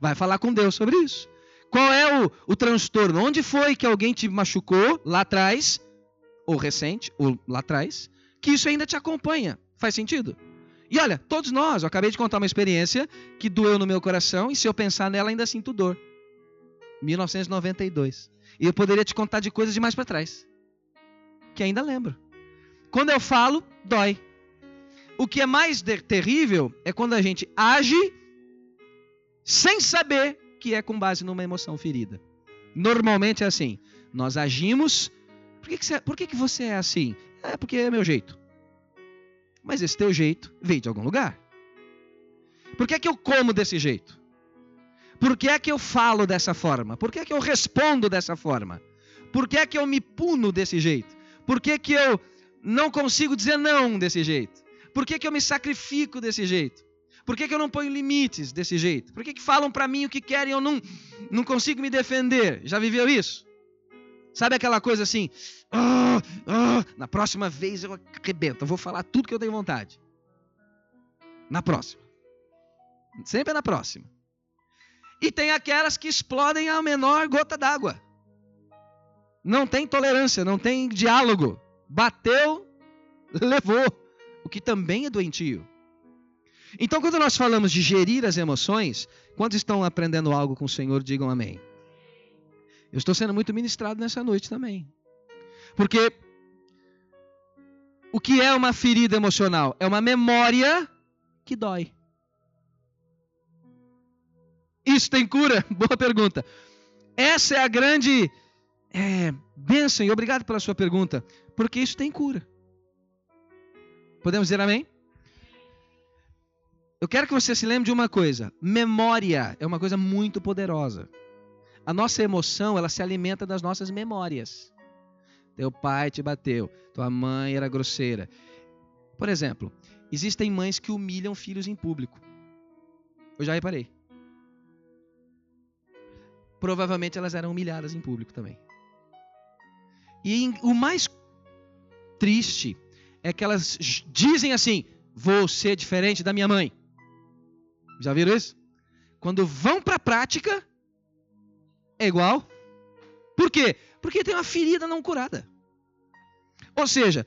Vai falar com Deus sobre isso. Qual é o, o transtorno? Onde foi que alguém te machucou lá atrás, ou recente, ou lá atrás, que isso ainda te acompanha? Faz sentido? E olha, todos nós, eu acabei de contar uma experiência que doeu no meu coração e se eu pensar nela ainda sinto dor. 1992. E eu poderia te contar de coisas de mais para trás, que ainda lembro. Quando eu falo, dói. O que é mais terrível é quando a gente age sem saber que é com base numa emoção ferida. Normalmente é assim. Nós agimos. Por que, que, você, por que, que você é assim? É porque é meu jeito. Mas esse teu jeito veio de algum lugar. Por que, que eu como desse jeito? Por que é que eu falo dessa forma? Por que é que eu respondo dessa forma? Por que é que eu me puno desse jeito? Por que, que eu não consigo dizer não desse jeito? Por que, que eu me sacrifico desse jeito? Por que, que eu não ponho limites desse jeito? Por que, que falam para mim o que querem e eu não, não consigo me defender? Já viveu isso? Sabe aquela coisa assim? Oh, oh, na próxima vez eu arrebento, eu vou falar tudo que eu tenho vontade. Na próxima. Sempre na próxima. E tem aquelas que explodem a menor gota d'água. Não tem tolerância, não tem diálogo. Bateu, *laughs* levou o que também é doentio. Então, quando nós falamos de gerir as emoções, quantos estão aprendendo algo com o Senhor, digam amém. Eu estou sendo muito ministrado nessa noite também. Porque o que é uma ferida emocional? É uma memória que dói. Isso tem cura? *laughs* Boa pergunta. Essa é a grande é, bênção, e obrigado pela sua pergunta, porque isso tem cura. Podemos dizer amém? Eu quero que você se lembre de uma coisa: memória é uma coisa muito poderosa. A nossa emoção, ela se alimenta das nossas memórias. Teu pai te bateu, tua mãe era grosseira. Por exemplo, existem mães que humilham filhos em público. Eu já reparei. Provavelmente elas eram humilhadas em público também. E o mais triste é que elas dizem assim: vou ser diferente da minha mãe. Já viram isso? Quando vão para a prática, é igual. Por quê? Porque tem uma ferida não curada. Ou seja,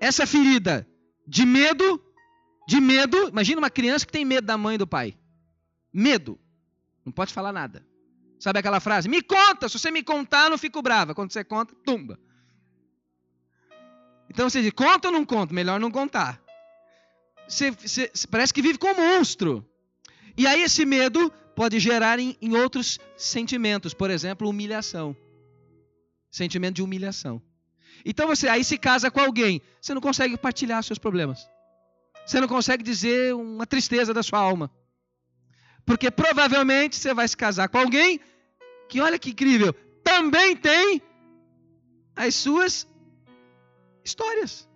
essa ferida de medo, de medo, imagina uma criança que tem medo da mãe e do pai. Medo. Não pode falar nada. Sabe aquela frase? Me conta, se você me contar, não fico brava. Quando você conta, tumba. Então você diz, conta ou não conta? Melhor não contar. Você, você, parece que vive com um monstro. E aí esse medo pode gerar em, em outros sentimentos, por exemplo, humilhação. Sentimento de humilhação. Então você aí se casa com alguém, você não consegue partilhar seus problemas. Você não consegue dizer uma tristeza da sua alma. Porque provavelmente você vai se casar com alguém que, olha que incrível, também tem as suas histórias.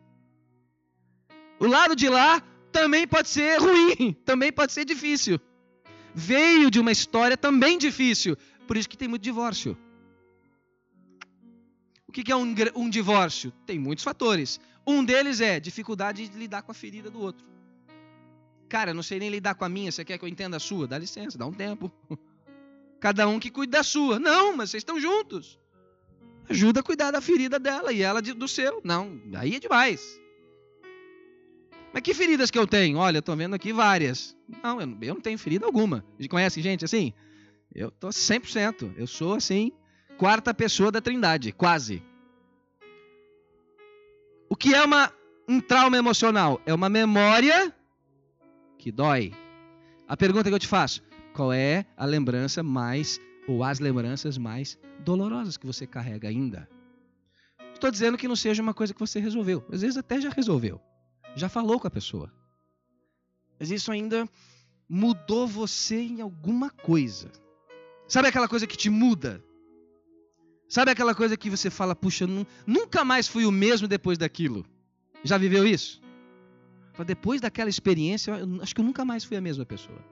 O lado de lá também pode ser ruim, também pode ser difícil. Veio de uma história também difícil, por isso que tem muito divórcio. O que é um, um divórcio? Tem muitos fatores. Um deles é dificuldade de lidar com a ferida do outro. Cara, eu não sei nem lidar com a minha, você quer que eu entenda a sua? Dá licença, dá um tempo. *laughs* Cada um que cuida da sua. Não, mas vocês estão juntos. Ajuda a cuidar da ferida dela e ela do seu. Não, aí é demais. Mas que feridas que eu tenho? Olha, estou vendo aqui várias. Não, eu não tenho ferida alguma. Conhece gente assim? Eu tô 100%. Eu sou assim, quarta pessoa da Trindade, quase. O que é uma, um trauma emocional? É uma memória que dói. A pergunta que eu te faço: qual é a lembrança mais, ou as lembranças mais dolorosas que você carrega ainda? Estou dizendo que não seja uma coisa que você resolveu. Às vezes até já resolveu. Já falou com a pessoa. Mas isso ainda mudou você em alguma coisa. Sabe aquela coisa que te muda? Sabe aquela coisa que você fala, puxa, nunca mais fui o mesmo depois daquilo? Já viveu isso? Depois daquela experiência, acho que eu nunca mais fui a mesma pessoa.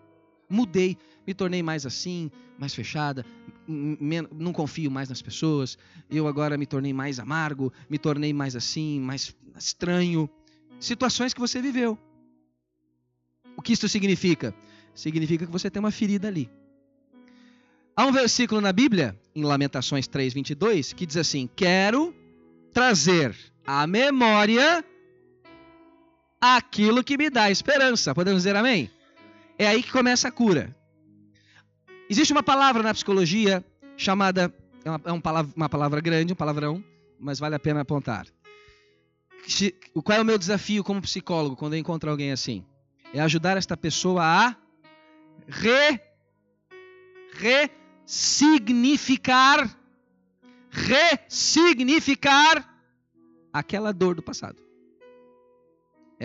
Mudei, me tornei mais assim, mais fechada, não confio mais nas pessoas. Eu agora me tornei mais amargo, me tornei mais assim, mais estranho. Situações que você viveu. O que isso significa? Significa que você tem uma ferida ali. Há um versículo na Bíblia, em Lamentações 3:22, que diz assim: "Quero trazer à memória aquilo que me dá esperança". Podemos dizer amém? É aí que começa a cura. Existe uma palavra na psicologia chamada é uma, é uma, palavra, uma palavra grande, um palavrão, mas vale a pena apontar. Qual é o meu desafio como psicólogo quando eu encontro alguém assim? É ajudar esta pessoa a re, ressignificar, ressignificar aquela dor do passado.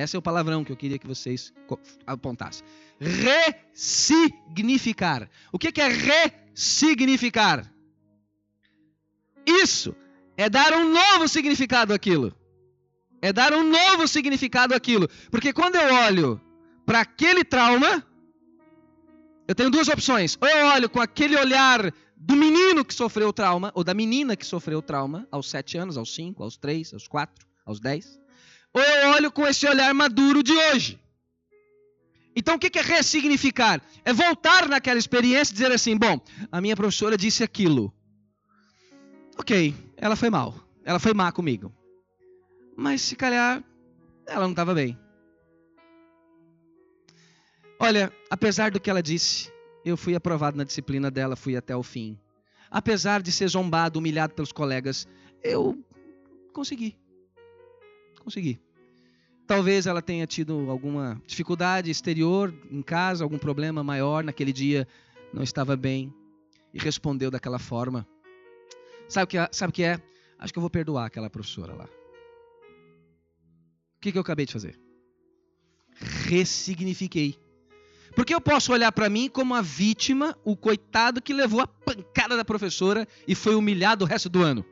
Esse é o palavrão que eu queria que vocês apontassem. Ressignificar. O que é ressignificar? Isso é dar um novo significado àquilo. É dar um novo significado àquilo. Porque quando eu olho para aquele trauma, eu tenho duas opções. Ou eu olho com aquele olhar do menino que sofreu o trauma, ou da menina que sofreu o trauma, aos sete anos, aos cinco, aos três, aos quatro, aos dez. Ou eu olho com esse olhar maduro de hoje. Então o que é ressignificar? É voltar naquela experiência e dizer assim: bom, a minha professora disse aquilo. Ok, ela foi mal. Ela foi má comigo. Mas se calhar ela não estava bem. Olha, apesar do que ela disse, eu fui aprovado na disciplina dela, fui até o fim. Apesar de ser zombado, humilhado pelos colegas, eu consegui. Consegui. Talvez ela tenha tido alguma dificuldade exterior em casa, algum problema maior naquele dia, não estava bem e respondeu daquela forma. Sabe o que é? Sabe o que é? Acho que eu vou perdoar aquela professora lá. O que, que eu acabei de fazer? Ressignifiquei. Porque eu posso olhar para mim como a vítima, o coitado que levou a pancada da professora e foi humilhado o resto do ano.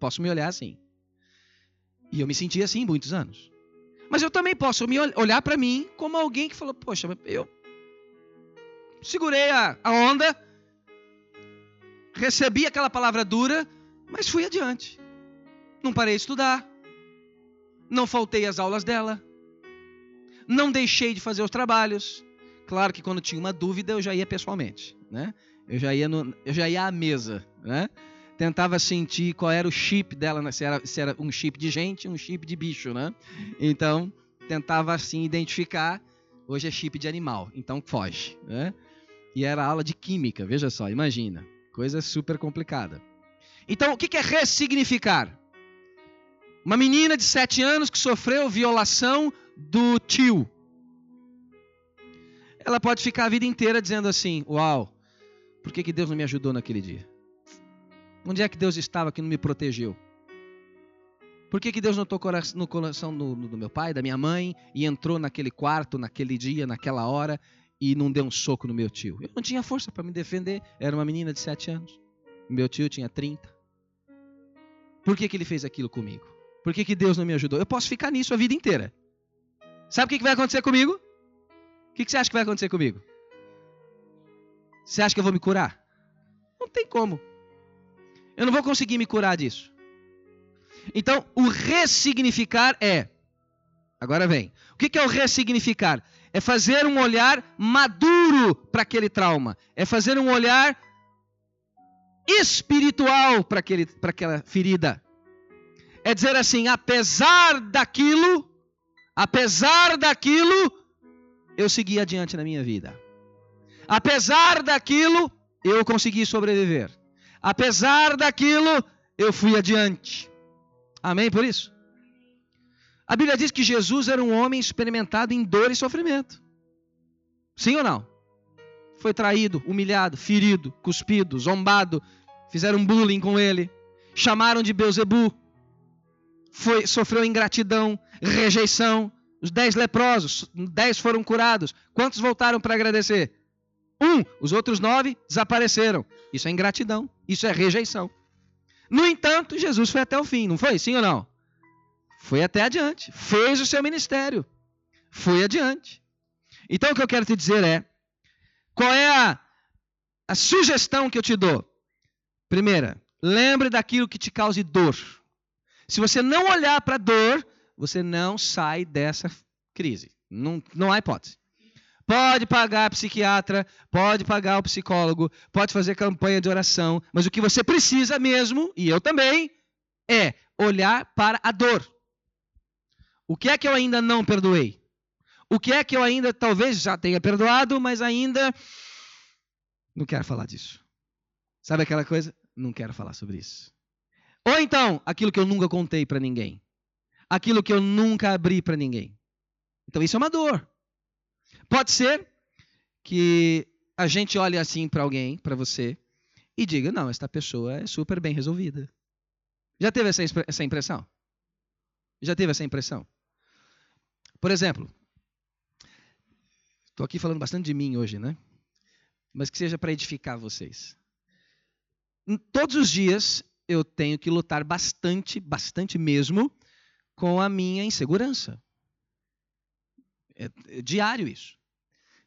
Posso me olhar assim. E eu me senti assim muitos anos. Mas eu também posso me olhar para mim como alguém que falou: Poxa, eu segurei a, onda, recebi aquela palavra dura, mas fui adiante. Não parei de estudar, não faltei às aulas dela, não deixei de fazer os trabalhos, Claro que quando tinha uma dúvida eu já ia pessoalmente, né? Eu já ia, no, eu já ia à mesa, né? Tentava sentir qual era o chip dela, né? se, era, se era um chip de gente, um chip de bicho, né? Então tentava assim identificar. Hoje é chip de animal, então foge, né? E era aula de química, veja só, imagina, coisa super complicada. Então o que é ressignificar? Uma menina de 7 anos que sofreu violação do tio ela pode ficar a vida inteira dizendo assim: Uau, por que, que Deus não me ajudou naquele dia? Onde é que Deus estava que não me protegeu? Por que, que Deus não tocou no coração do, do, meu pai, da minha mãe, e entrou naquele quarto, naquele dia, naquela hora, e não deu um soco no meu tio? Eu não tinha força para me defender, era uma menina de 7 anos. Meu tio tinha 30. Por que, que ele fez aquilo comigo? Por que, que Deus não me ajudou? Eu posso ficar nisso a vida inteira. Sabe o que, que vai acontecer comigo? O que, que você acha que vai acontecer comigo? Você acha que eu vou me curar? Não tem como. Eu não vou conseguir me curar disso. Então, o ressignificar é. Agora vem. O que é o ressignificar? É fazer um olhar maduro para aquele trauma. É fazer um olhar espiritual para aquela ferida. É dizer assim: apesar daquilo, apesar daquilo, eu segui adiante na minha vida. Apesar daquilo, eu consegui sobreviver. Apesar daquilo, eu fui adiante. Amém por isso? A Bíblia diz que Jesus era um homem experimentado em dor e sofrimento. Sim ou não? Foi traído, humilhado, ferido, cuspido, zombado, fizeram bullying com ele, chamaram de Beuzebu, foi, sofreu ingratidão, rejeição. Os dez leprosos, dez foram curados. Quantos voltaram para agradecer? Um. Os outros nove desapareceram. Isso é ingratidão. Isso é rejeição. No entanto, Jesus foi até o fim, não foi? Sim ou não? Foi até adiante. Fez o seu ministério. Foi adiante. Então o que eu quero te dizer é: qual é a, a sugestão que eu te dou? Primeira, lembre daquilo que te cause dor. Se você não olhar para a dor, você não sai dessa crise. Não, não há hipótese. Pode pagar psiquiatra, pode pagar o psicólogo, pode fazer campanha de oração, mas o que você precisa mesmo, e eu também, é olhar para a dor. O que é que eu ainda não perdoei? O que é que eu ainda talvez já tenha perdoado, mas ainda não quero falar disso? Sabe aquela coisa? Não quero falar sobre isso. Ou então, aquilo que eu nunca contei para ninguém. Aquilo que eu nunca abri para ninguém. Então isso é uma dor. Pode ser que a gente olhe assim para alguém, para você, e diga: não, esta pessoa é super bem resolvida. Já teve essa, essa impressão? Já teve essa impressão? Por exemplo, estou aqui falando bastante de mim hoje, né? Mas que seja para edificar vocês. Todos os dias eu tenho que lutar bastante, bastante mesmo, com a minha insegurança. É, é diário isso.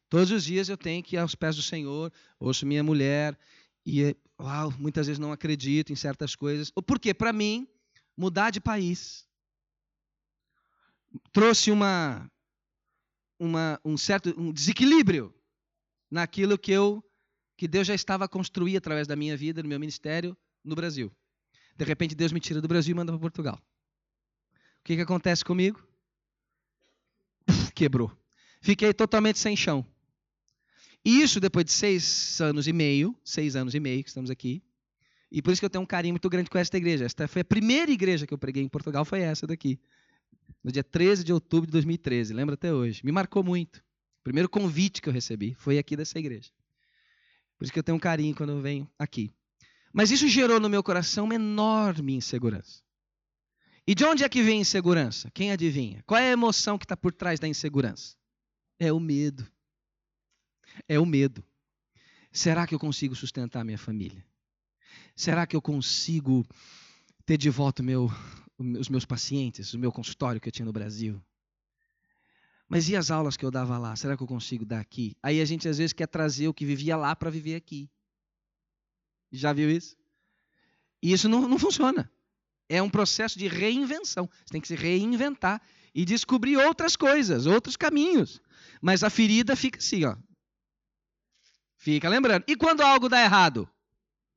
Todos os dias eu tenho que ir aos pés do Senhor, ouço minha mulher e uau, muitas vezes não acredito em certas coisas. Porque para mim mudar de país trouxe uma, uma um certo um desequilíbrio naquilo que eu que Deus já estava a construir através da minha vida, no meu ministério no Brasil. De repente Deus me tira do Brasil e manda para Portugal. O que, que acontece comigo? Quebrou. Fiquei totalmente sem chão. E isso depois de seis anos e meio, seis anos e meio que estamos aqui. E por isso que eu tenho um carinho muito grande com esta igreja. Esta foi a primeira igreja que eu preguei em Portugal, foi essa daqui. No dia 13 de outubro de 2013, lembro até hoje. Me marcou muito. O primeiro convite que eu recebi foi aqui dessa igreja. Por isso que eu tenho um carinho quando eu venho aqui. Mas isso gerou no meu coração uma enorme insegurança. E de onde é que vem insegurança? Quem adivinha? Qual é a emoção que está por trás da insegurança? É o medo. É o medo. Será que eu consigo sustentar minha família? Será que eu consigo ter de volta meu, os meus pacientes, o meu consultório que eu tinha no Brasil? Mas e as aulas que eu dava lá? Será que eu consigo dar aqui? Aí a gente às vezes quer trazer o que vivia lá para viver aqui. Já viu isso? E isso não, não funciona. É um processo de reinvenção. Você tem que se reinventar e descobrir outras coisas, outros caminhos. Mas a ferida fica assim, ó. Fica lembrando. E quando algo dá errado?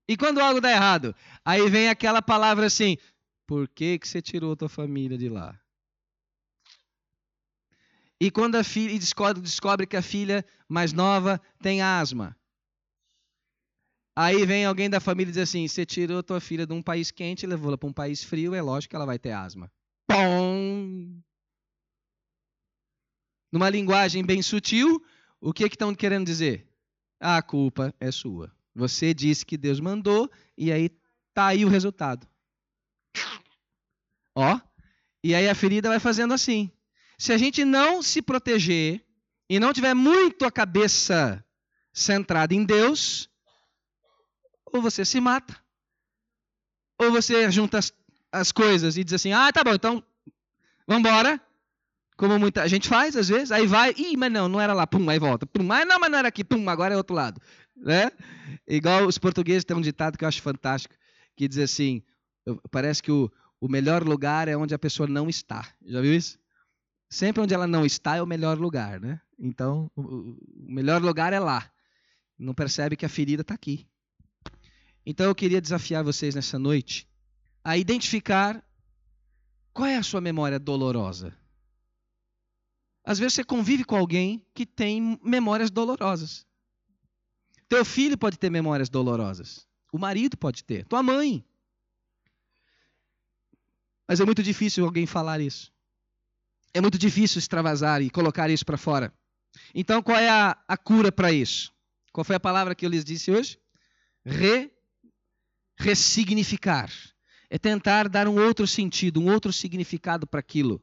E quando algo dá errado? Aí vem aquela palavra assim: por que, que você tirou tua família de lá? E quando a filha descobre, descobre que a filha mais nova tem asma. Aí vem alguém da família e diz assim: você tirou tua filha de um país quente e levou ela para um país frio, é lógico que ela vai ter asma. Pom! Numa linguagem bem sutil, o que estão que querendo dizer? A culpa é sua. Você disse que Deus mandou e aí tá aí o resultado. Ó, e aí a ferida vai fazendo assim. Se a gente não se proteger e não tiver muito a cabeça centrada em Deus, ou você se mata, ou você junta as, as coisas e diz assim: ah, tá bom, então vamos embora. Como muita gente faz, às vezes, aí vai, ih, mas não, não era lá, pum, aí volta, pum, mas não, mas não era aqui, pum, agora é outro lado. Né? Igual os portugueses têm um ditado que eu acho fantástico, que diz assim: parece que o, o melhor lugar é onde a pessoa não está. Já viu isso? Sempre onde ela não está é o melhor lugar, né? Então, o melhor lugar é lá. Não percebe que a ferida está aqui. Então eu queria desafiar vocês nessa noite a identificar qual é a sua memória dolorosa. Às vezes você convive com alguém que tem memórias dolorosas. Teu filho pode ter memórias dolorosas. O marido pode ter. Tua mãe. Mas é muito difícil alguém falar isso. É muito difícil extravasar e colocar isso para fora. Então, qual é a, a cura para isso? Qual foi a palavra que eu lhes disse hoje? Re, ressignificar. É tentar dar um outro sentido, um outro significado para aquilo.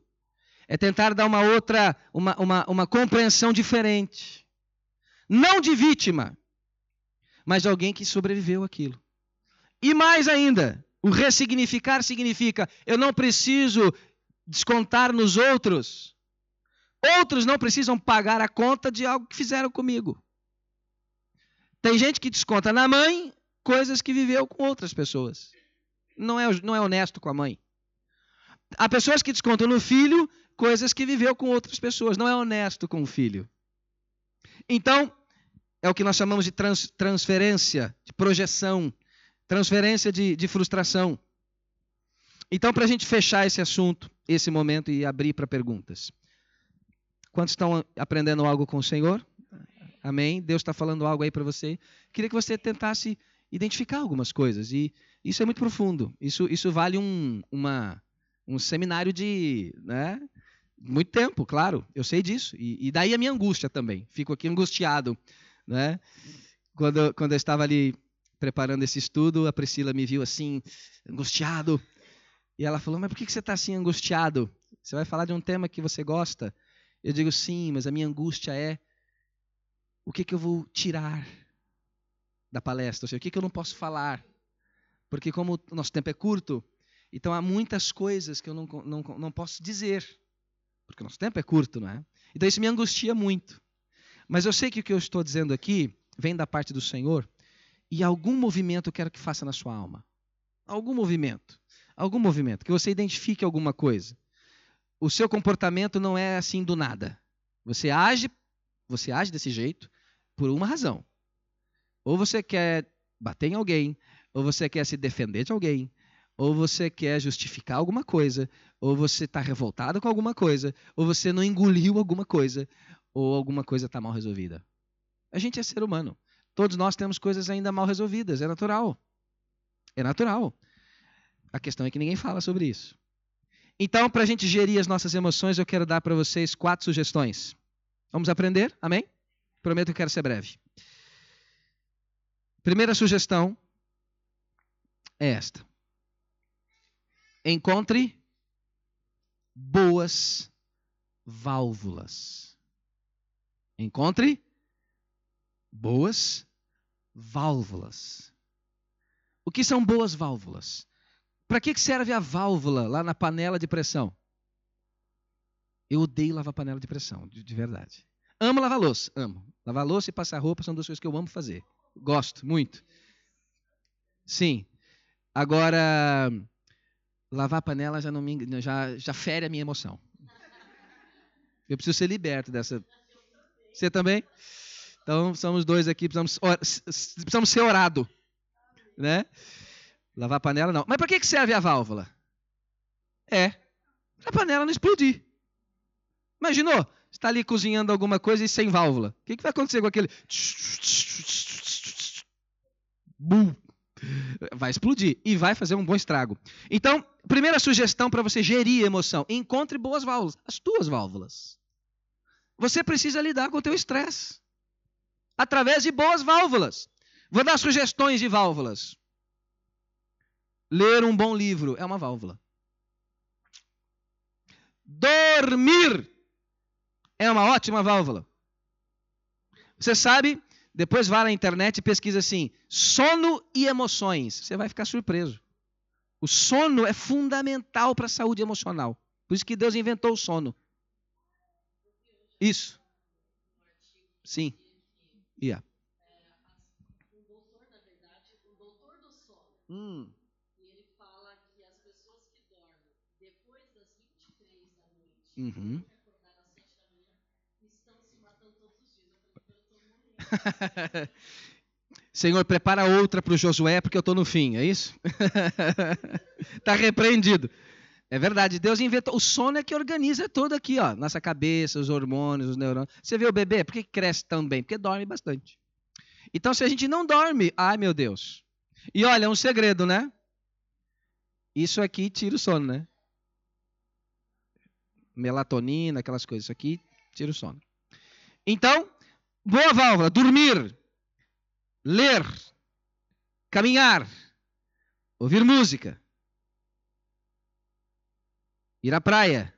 É tentar dar uma outra, uma, uma, uma compreensão diferente. Não de vítima, mas de alguém que sobreviveu aquilo. E mais ainda, o ressignificar significa eu não preciso descontar nos outros. Outros não precisam pagar a conta de algo que fizeram comigo. Tem gente que desconta na mãe coisas que viveu com outras pessoas. Não é, não é honesto com a mãe. Há pessoas que descontam no filho coisas que viveu com outras pessoas. Não é honesto com o filho. Então, é o que nós chamamos de trans, transferência, de projeção, transferência de, de frustração. Então, para a gente fechar esse assunto, esse momento e abrir para perguntas. Quantos estão aprendendo algo com o Senhor? Amém? Deus está falando algo aí para você. Queria que você tentasse identificar algumas coisas. E isso é muito profundo. Isso, isso vale um, uma, um seminário de né, muito tempo, claro. Eu sei disso. E, e daí a minha angústia também. Fico aqui angustiado. Né? Quando, quando eu estava ali preparando esse estudo, a Priscila me viu assim, angustiado. E ela falou: Mas por que você está assim angustiado? Você vai falar de um tema que você gosta? Eu digo: Sim, mas a minha angústia é o que, que eu vou tirar da palestra? Ou seja, o que, que eu não posso falar? Porque, como o nosso tempo é curto, então há muitas coisas que eu não, não, não posso dizer. Porque o nosso tempo é curto, não é? Então isso me angustia muito. Mas eu sei que o que eu estou dizendo aqui vem da parte do Senhor e algum movimento eu quero que faça na sua alma. Algum movimento. Algum movimento. Que você identifique alguma coisa. O seu comportamento não é assim do nada. Você age, você age desse jeito por uma razão. Ou você quer bater em alguém, ou você quer se defender de alguém, ou você quer justificar alguma coisa, ou você está revoltado com alguma coisa, ou você não engoliu alguma coisa, ou alguma coisa está mal resolvida. A gente é ser humano. Todos nós temos coisas ainda mal resolvidas, é natural. É natural. A questão é que ninguém fala sobre isso. Então, para a gente gerir as nossas emoções, eu quero dar para vocês quatro sugestões. Vamos aprender? Amém? Prometo que quero ser breve. Primeira sugestão é esta. Encontre boas válvulas. Encontre boas válvulas. O que são boas válvulas? Para que serve a válvula lá na panela de pressão? Eu odeio lavar panela de pressão, de, de verdade. Amo lavar louça, amo. Lavar louça e passar roupa são duas coisas que eu amo fazer. Gosto muito. Sim. Agora, lavar panela já não me, já, já fere a minha emoção. Eu preciso ser liberto dessa. Você também? Então, somos dois aqui, precisamos, precisamos ser orado. Né? Lavar panela não. Mas para que serve a válvula? É, para a panela não explodir. Imaginou? Está ali cozinhando alguma coisa e sem válvula. O que, que vai acontecer com aquele. Bum! Vai explodir e vai fazer um bom estrago. Então, primeira sugestão para você gerir emoção: encontre boas válvulas, as tuas válvulas. Você precisa lidar com o teu estresse através de boas válvulas. Vou dar sugestões de válvulas. Ler um bom livro é uma válvula. Dormir é uma ótima válvula. Você sabe, depois vá na internet e pesquisa assim: sono e emoções. Você vai ficar surpreso. O sono é fundamental para a saúde emocional. Por isso que Deus inventou o sono. Isso. Sim. Yeah. Hum. Uhum. *laughs* Senhor, prepara outra para o Josué, porque eu estou no fim, é isso? Está *laughs* repreendido. É verdade, Deus inventou. O sono é que organiza tudo aqui, ó, nossa cabeça, os hormônios, os neurônios. Você vê o bebê, por que cresce tão bem? Porque dorme bastante. Então, se a gente não dorme, ai meu Deus. E olha, é um segredo, né? Isso aqui tira o sono, né? Melatonina, aquelas coisas. Isso aqui tira o sono. Então, boa válvula: dormir, ler, caminhar, ouvir música, ir à praia,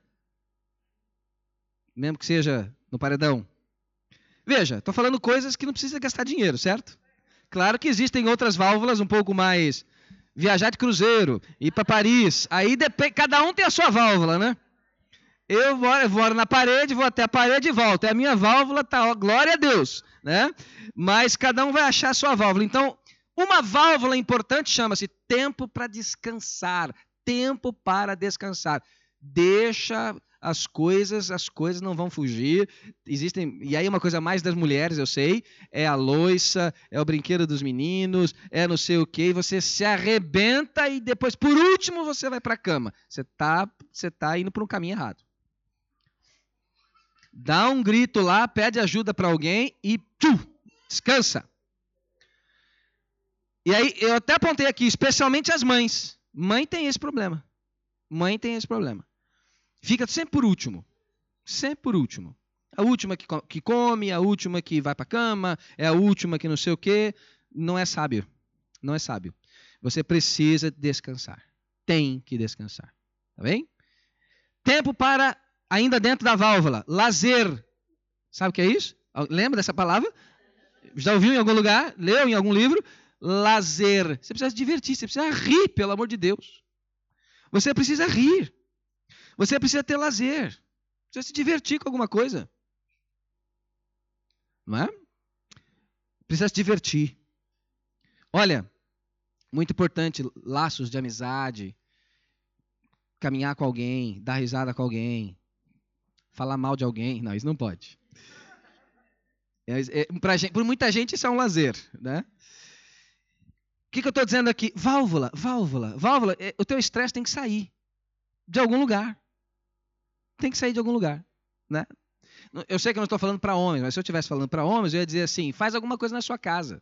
mesmo que seja no paredão. Veja, estou falando coisas que não precisa gastar dinheiro, certo? Claro que existem outras válvulas um pouco mais. Viajar de cruzeiro, ir para Paris. Aí depende, cada um tem a sua válvula, né? Eu moro, eu na parede, vou até a parede e volto. É a minha válvula, tá, ó, glória a Deus, né? Mas cada um vai achar a sua válvula. Então, uma válvula importante chama-se tempo para descansar. Tempo para descansar. Deixa as coisas, as coisas não vão fugir. Existem, e aí uma coisa mais das mulheres, eu sei, é a loiça, é o brinquedo dos meninos, é não sei o quê, e você se arrebenta e depois por último você vai para a cama. Você tá, você tá indo por um caminho errado. Dá um grito lá, pede ajuda para alguém e descansa. E aí eu até apontei aqui, especialmente as mães. Mãe tem esse problema. Mãe tem esse problema. Fica sempre por último. Sempre por último. A última que, que come, a última que vai para cama, é a última que não sei o quê. Não é sábio. Não é sábio. Você precisa descansar. Tem que descansar. Tá bem? Tempo para, ainda dentro da válvula, lazer. Sabe o que é isso? Lembra dessa palavra? Já ouviu em algum lugar? Leu em algum livro? Lazer. Você precisa se divertir, você precisa rir, pelo amor de Deus. Você precisa rir. Você precisa ter lazer. Precisa se divertir com alguma coisa. Não é? Precisa se divertir. Olha, muito importante, laços de amizade, caminhar com alguém, dar risada com alguém, falar mal de alguém. Não, isso não pode. É, é, gente, por muita gente isso é um lazer, né? O que, que eu estou dizendo aqui? Válvula, válvula, válvula. É, o teu estresse tem que sair de algum lugar tem que sair de algum lugar, né? Eu sei que eu não estou falando para homens, mas se eu estivesse falando para homens, eu ia dizer assim: faz alguma coisa na sua casa.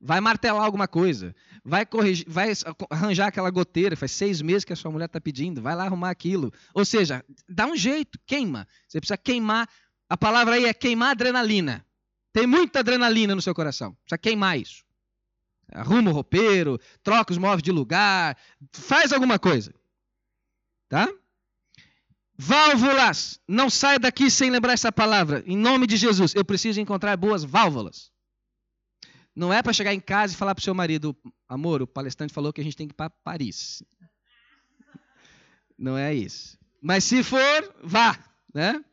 Vai martelar alguma coisa. Vai corrigir, vai arranjar aquela goteira. Faz seis meses que a sua mulher está pedindo. Vai lá arrumar aquilo. Ou seja, dá um jeito, queima. Você precisa queimar. A palavra aí é queimar adrenalina. Tem muita adrenalina no seu coração. Precisa queimar isso. Arruma o roupeiro, troca os móveis de lugar, faz alguma coisa. Tá? Válvulas. Não saia daqui sem lembrar essa palavra. Em nome de Jesus, eu preciso encontrar boas válvulas. Não é para chegar em casa e falar para o seu marido, amor, o palestrante falou que a gente tem que ir para Paris. Não é isso. Mas se for, vá, né?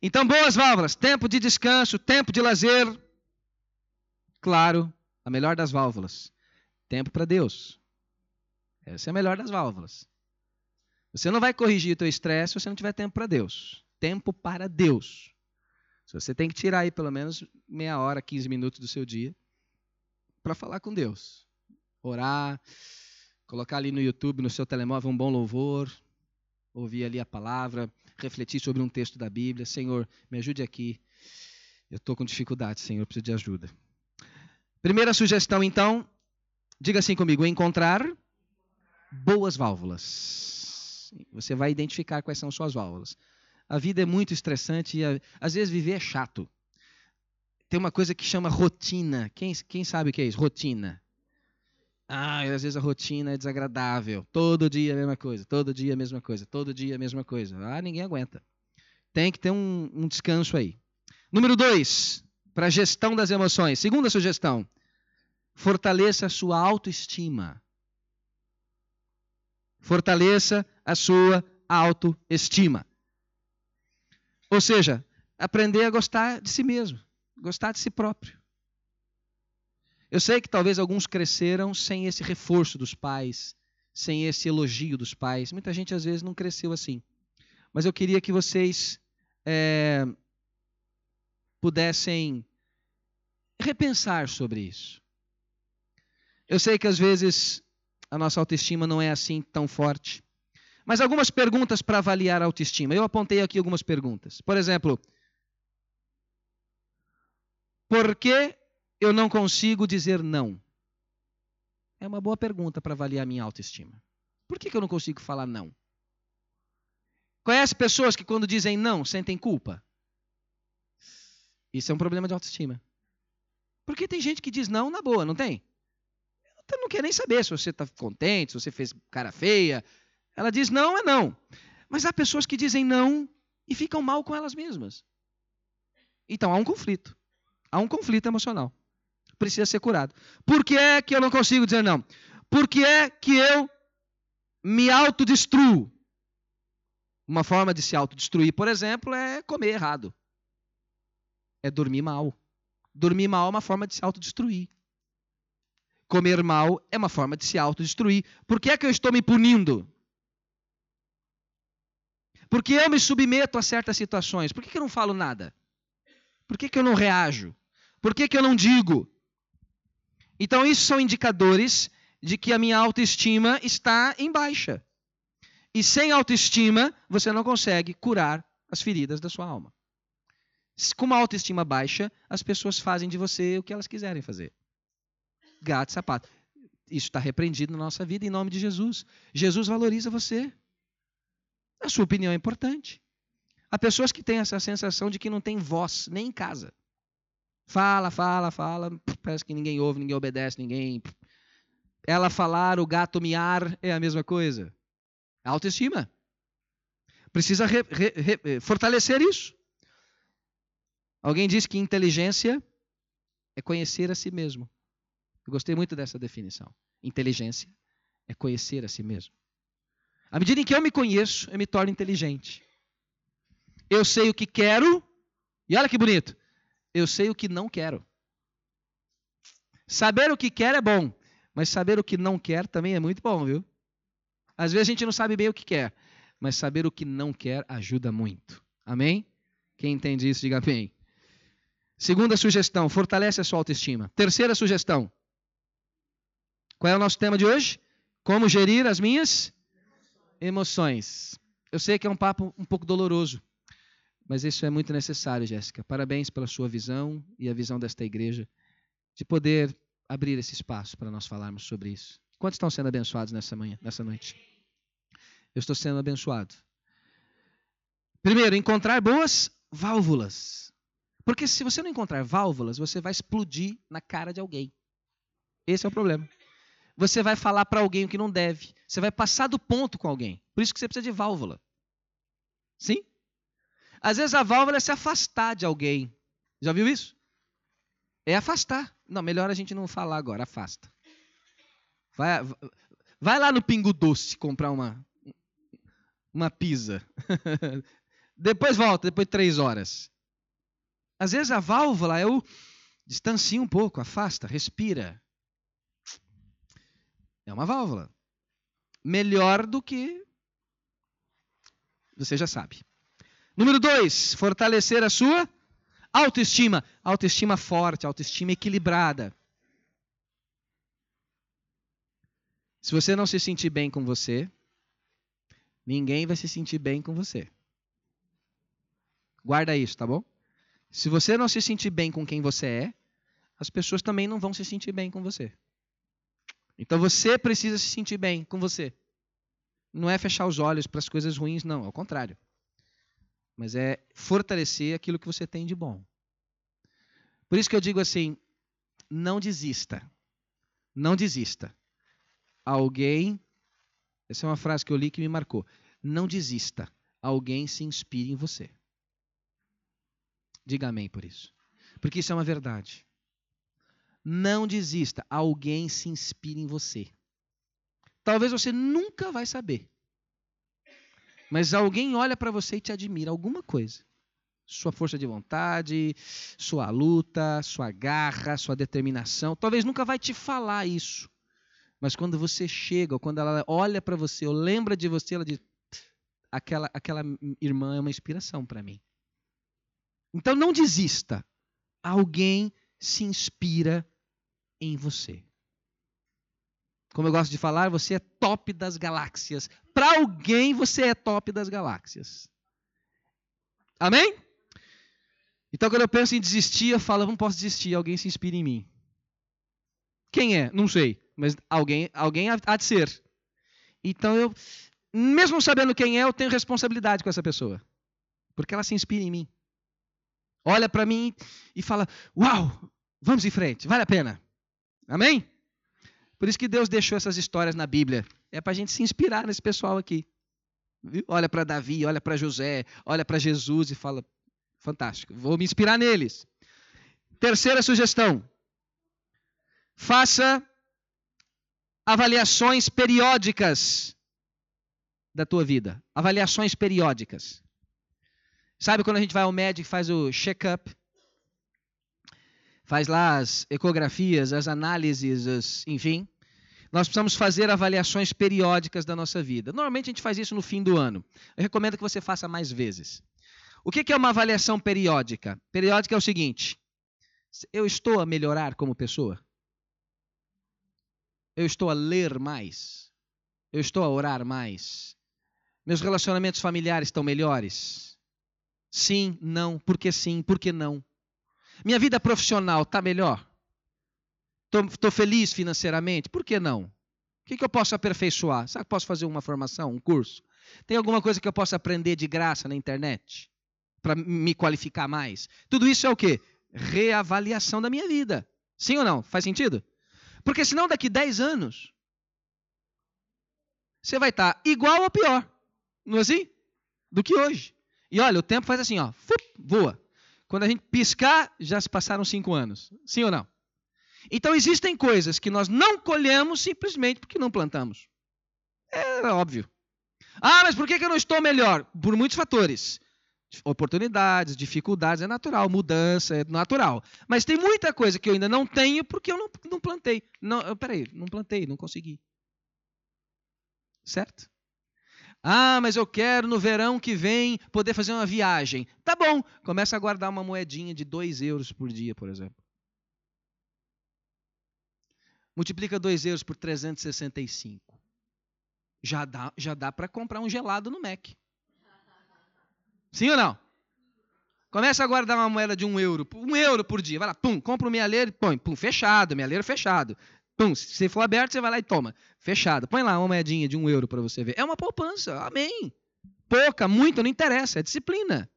Então, boas válvulas, tempo de descanso, tempo de lazer. Claro, a melhor das válvulas, tempo para Deus. Essa é a melhor das válvulas. Você não vai corrigir o teu estresse se você não tiver tempo para Deus. Tempo para Deus. Você tem que tirar aí pelo menos meia hora, 15 minutos do seu dia para falar com Deus. Orar, colocar ali no YouTube, no seu telemóvel, um bom louvor, ouvir ali a palavra, refletir sobre um texto da Bíblia. Senhor, me ajude aqui. Eu estou com dificuldade, Senhor, preciso de ajuda. Primeira sugestão, então, diga assim comigo: encontrar boas válvulas. Você vai identificar quais são suas válvulas. A vida é muito estressante e às vezes viver é chato. Tem uma coisa que chama rotina. Quem, quem sabe o que é isso? Rotina. Ah, às vezes a rotina é desagradável. Todo dia a mesma coisa, todo dia a mesma coisa, todo dia a mesma coisa. Ah, ninguém aguenta. Tem que ter um, um descanso aí. Número dois, para gestão das emoções. Segunda sugestão: fortaleça a sua autoestima. Fortaleça a sua autoestima. Ou seja, aprender a gostar de si mesmo, gostar de si próprio. Eu sei que talvez alguns cresceram sem esse reforço dos pais, sem esse elogio dos pais. Muita gente às vezes não cresceu assim. Mas eu queria que vocês é, pudessem repensar sobre isso. Eu sei que às vezes a nossa autoestima não é assim tão forte. Mas algumas perguntas para avaliar a autoestima. Eu apontei aqui algumas perguntas. Por exemplo, por que eu não consigo dizer não? É uma boa pergunta para avaliar a minha autoestima. Por que, que eu não consigo falar não? Conhece pessoas que, quando dizem não, sentem culpa? Isso é um problema de autoestima. Porque tem gente que diz não na boa, não tem? Ela não quer nem saber se você está contente, se você fez cara feia. Ela diz não, é não. Mas há pessoas que dizem não e ficam mal com elas mesmas. Então há um conflito. Há um conflito emocional. Precisa ser curado. Por que é que eu não consigo dizer não? Por que é que eu me autodestruo? Uma forma de se autodestruir, por exemplo, é comer errado. É dormir mal. Dormir mal é uma forma de se autodestruir. Comer mal é uma forma de se autodestruir. Por que é que eu estou me punindo? Por que eu me submeto a certas situações? Por que, que eu não falo nada? Por que, que eu não reajo? Por que, que eu não digo? Então, isso são indicadores de que a minha autoestima está em baixa. E sem autoestima, você não consegue curar as feridas da sua alma. Com uma autoestima baixa, as pessoas fazem de você o que elas quiserem fazer. Gato sapato. Isso está repreendido na nossa vida em nome de Jesus. Jesus valoriza você. A sua opinião é importante. Há pessoas que têm essa sensação de que não tem voz, nem em casa. Fala, fala, fala, parece que ninguém ouve, ninguém obedece, ninguém. Ela falar, o gato miar é a mesma coisa. Autoestima. Precisa re, re, re, fortalecer isso. Alguém disse que inteligência é conhecer a si mesmo. Eu gostei muito dessa definição. Inteligência é conhecer a si mesmo. À medida em que eu me conheço, eu me torno inteligente. Eu sei o que quero, e olha que bonito, eu sei o que não quero. Saber o que quer é bom, mas saber o que não quer também é muito bom, viu? Às vezes a gente não sabe bem o que quer, mas saber o que não quer ajuda muito. Amém? Quem entende isso, diga bem. Segunda sugestão, fortalece a sua autoestima. Terceira sugestão. Qual é o nosso tema de hoje? Como gerir as minhas emoções. Eu sei que é um papo um pouco doloroso, mas isso é muito necessário, Jéssica. Parabéns pela sua visão e a visão desta igreja de poder abrir esse espaço para nós falarmos sobre isso. Quantos estão sendo abençoados nessa manhã, nessa noite? Eu estou sendo abençoado. Primeiro, encontrar boas válvulas. Porque se você não encontrar válvulas, você vai explodir na cara de alguém. Esse é o problema. Você vai falar para alguém o que não deve. Você vai passar do ponto com alguém. Por isso que você precisa de válvula. Sim? Às vezes a válvula é se afastar de alguém. Já viu isso? É afastar. Não, melhor a gente não falar agora, afasta. Vai, vai lá no Pingo Doce comprar uma, uma pizza. *laughs* depois volta, depois de três horas. Às vezes a válvula é o distancia um pouco, afasta, respira. É uma válvula. Melhor do que você já sabe. Número dois, fortalecer a sua autoestima. Autoestima forte, autoestima equilibrada. Se você não se sentir bem com você, ninguém vai se sentir bem com você. Guarda isso, tá bom? Se você não se sentir bem com quem você é, as pessoas também não vão se sentir bem com você. Então você precisa se sentir bem com você. Não é fechar os olhos para as coisas ruins, não, ao contrário. Mas é fortalecer aquilo que você tem de bom. Por isso que eu digo assim: não desista. Não desista alguém. Essa é uma frase que eu li que me marcou. Não desista. Alguém se inspire em você. Diga amém por isso. Porque isso é uma verdade. Não desista. Alguém se inspire em você. Talvez você nunca vai saber. Mas alguém olha para você e te admira alguma coisa. Sua força de vontade, sua luta, sua garra, sua determinação. Talvez nunca vai te falar isso. Mas quando você chega, ou quando ela olha para você, ou lembra de você, ela diz: aquela, aquela irmã é uma inspiração para mim. Então não desista. Alguém se inspira em você. Como eu gosto de falar, você é top das galáxias. Para alguém, você é top das galáxias. Amém? Então, quando eu penso em desistir, eu falo: não posso desistir, alguém se inspira em mim. Quem é? Não sei, mas alguém, alguém há de ser. Então eu, mesmo sabendo quem é, eu tenho responsabilidade com essa pessoa, porque ela se inspira em mim. Olha para mim e fala: Uau, vamos em frente, vale a pena. Amém? Por isso que Deus deixou essas histórias na Bíblia. É para a gente se inspirar nesse pessoal aqui. Olha para Davi, olha para José, olha para Jesus e fala: fantástico, vou me inspirar neles. Terceira sugestão: faça avaliações periódicas da tua vida. Avaliações periódicas. Sabe quando a gente vai ao médico e faz o check-up? Faz lá as ecografias, as análises, as, enfim. Nós precisamos fazer avaliações periódicas da nossa vida. Normalmente a gente faz isso no fim do ano. Eu recomendo que você faça mais vezes. O que é uma avaliação periódica? Periódica é o seguinte: eu estou a melhorar como pessoa? Eu estou a ler mais? Eu estou a orar mais? Meus relacionamentos familiares estão melhores? Sim, não, por que sim, por que não? Minha vida profissional está melhor? Estou feliz financeiramente? Por que não? O que, que eu posso aperfeiçoar? Será que posso fazer uma formação, um curso? Tem alguma coisa que eu possa aprender de graça na internet? Para me qualificar mais? Tudo isso é o quê? Reavaliação da minha vida. Sim ou não? Faz sentido? Porque senão daqui 10 anos você vai estar tá igual ou pior. Não é assim? Do que hoje. E olha, o tempo faz assim, ó, voa. Quando a gente piscar, já se passaram cinco anos. Sim ou não? Então existem coisas que nós não colhemos simplesmente porque não plantamos. É óbvio. Ah, mas por que eu não estou melhor? Por muitos fatores. Oportunidades, dificuldades, é natural. Mudança, é natural. Mas tem muita coisa que eu ainda não tenho porque eu não, não plantei. Não, peraí, não plantei, não consegui. Certo? Ah, mas eu quero no verão que vem poder fazer uma viagem. Tá bom, começa a guardar uma moedinha de 2 euros por dia, por exemplo. Multiplica 2 euros por 365. Já dá, já dá para comprar um gelado no Mac. Sim ou não? Começa a guardar uma moeda de um euro, um euro por dia. Vai lá, pum, compra um mealeiro e põe, pum, fechado, mealeiro fechado. Pum, se for aberto, você vai lá e toma. Fechado. Põe lá uma moedinha de um euro para você ver. É uma poupança, amém. Pouca, muita, não interessa, é disciplina.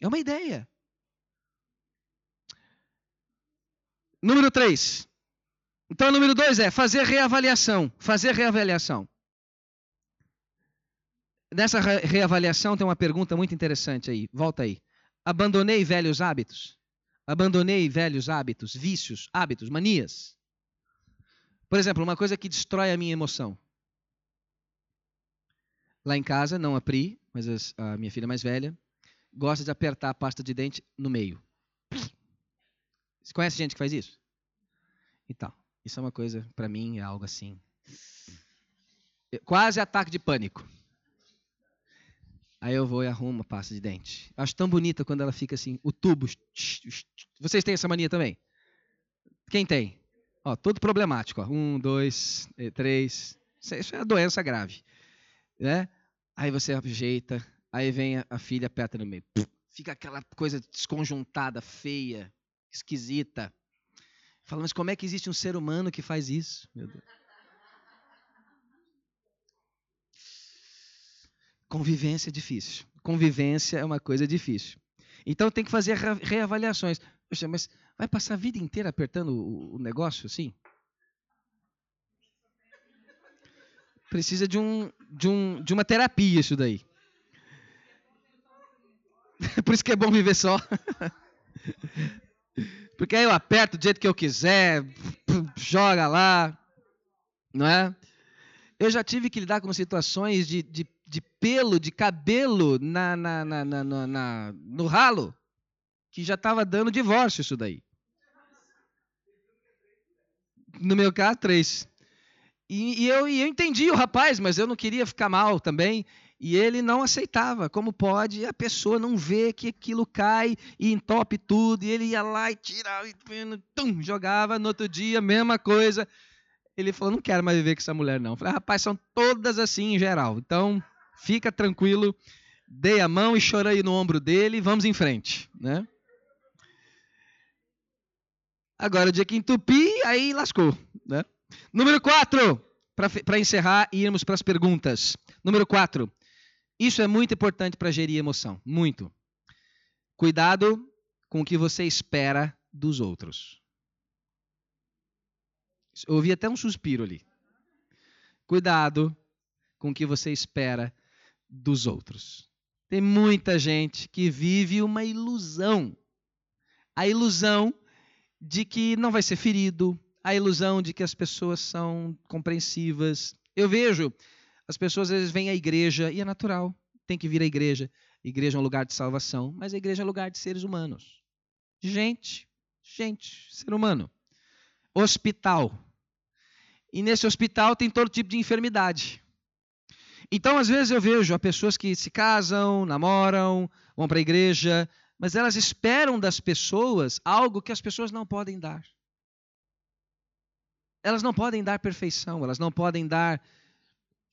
É uma ideia. Número 3. Então, número dois é fazer reavaliação. Fazer reavaliação. Nessa reavaliação tem uma pergunta muito interessante aí. Volta aí. Abandonei velhos hábitos? Abandonei velhos hábitos, vícios, hábitos, manias? Por exemplo, uma coisa que destrói a minha emoção. Lá em casa, não a Pri, mas a minha filha mais velha, gosta de apertar a pasta de dente no meio. Você conhece gente que faz isso? Então, isso é uma coisa, para mim, é algo assim. Quase ataque de pânico. Aí eu vou e arrumo a pasta de dente. Acho tão bonita quando ela fica assim, o tubo. Vocês têm essa mania também? Quem tem? Ó, todo problemático. Ó. Um, dois, eh, três. Isso é a doença grave. Né? Aí você ajeita, aí vem a filha, aperta no meio. Fica aquela coisa desconjuntada, feia, esquisita. Fala, mas como é que existe um ser humano que faz isso? Meu Deus. Convivência é difícil. Convivência é uma coisa difícil. Então tem que fazer reavaliações. Poxa, mas vai passar a vida inteira apertando o negócio assim? Precisa de, um, de, um, de uma terapia isso daí. *laughs* Por isso que é bom viver só. *laughs* Porque aí eu aperto do jeito que eu quiser, joga lá, não é? Eu já tive que lidar com situações de, de, de pelo, de cabelo na, na, na, na, no ralo, que já estava dando divórcio isso daí. No meu caso, três. E, e, eu, e eu entendi o rapaz, mas eu não queria ficar mal também. E ele não aceitava. Como pode a pessoa não ver que aquilo cai e entope tudo? E ele ia lá e tirava, e tum, jogava. No outro dia, mesma coisa. Ele falou: Não quero mais viver com essa mulher, não. Eu falei: Rapaz, são todas assim em geral. Então, fica tranquilo. Dei a mão e chorei no ombro dele. Vamos em frente. Né? Agora, o dia que entupir, aí lascou. Né? Número 4, para encerrar e irmos para as perguntas. Número 4. Isso é muito importante para gerir emoção. Muito. Cuidado com o que você espera dos outros. Eu ouvi até um suspiro ali. Cuidado com o que você espera dos outros. Tem muita gente que vive uma ilusão. A ilusão de que não vai ser ferido, a ilusão de que as pessoas são compreensivas. Eu vejo as pessoas às vezes vêm à igreja e é natural, tem que vir à igreja. Igreja é um lugar de salvação, mas a igreja é um lugar de seres humanos. Gente, gente, ser humano. Hospital. E nesse hospital tem todo tipo de enfermidade. Então, às vezes eu vejo pessoas que se casam, namoram, vão para a igreja, mas elas esperam das pessoas algo que as pessoas não podem dar. Elas não podem dar perfeição, elas não podem dar.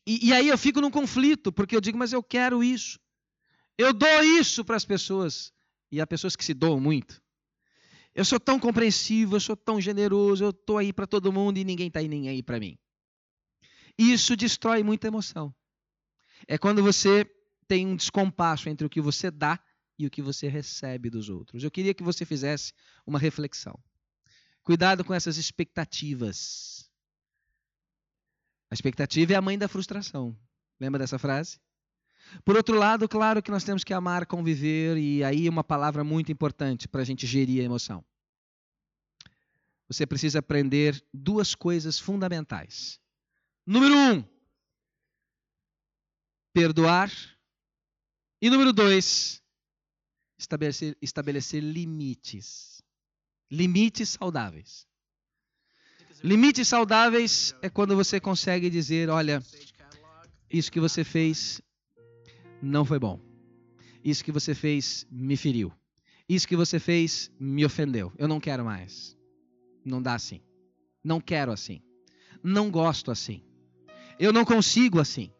E, e aí eu fico num conflito, porque eu digo, mas eu quero isso. Eu dou isso para as pessoas. E há pessoas que se doam muito. Eu sou tão compreensivo, eu sou tão generoso, eu estou aí para todo mundo e ninguém está aí nem aí para mim. Isso destrói muita emoção. É quando você tem um descompasso entre o que você dá e o que você recebe dos outros. Eu queria que você fizesse uma reflexão. Cuidado com essas expectativas. A expectativa é a mãe da frustração. Lembra dessa frase? Por outro lado, claro que nós temos que amar, conviver, e aí uma palavra muito importante para a gente gerir a emoção. Você precisa aprender duas coisas fundamentais. Número um, perdoar. E número dois, estabelecer, estabelecer limites. Limites saudáveis. Limites saudáveis é quando você consegue dizer: olha, isso que você fez não foi bom. Isso que você fez me feriu. Isso que você fez me ofendeu. Eu não quero mais. Não dá assim. Não quero assim. Não gosto assim. Eu não consigo assim.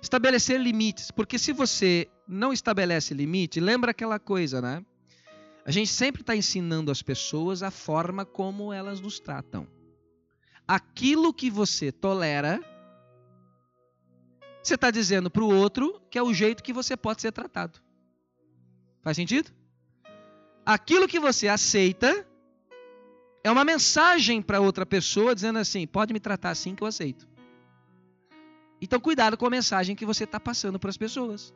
Estabelecer limites, porque se você não estabelece limite, lembra aquela coisa, né? A gente sempre está ensinando as pessoas a forma como elas nos tratam. Aquilo que você tolera você está dizendo para o outro que é o jeito que você pode ser tratado. Faz sentido? Aquilo que você aceita é uma mensagem para outra pessoa dizendo assim: pode me tratar assim que eu aceito. Então, cuidado com a mensagem que você está passando para as pessoas.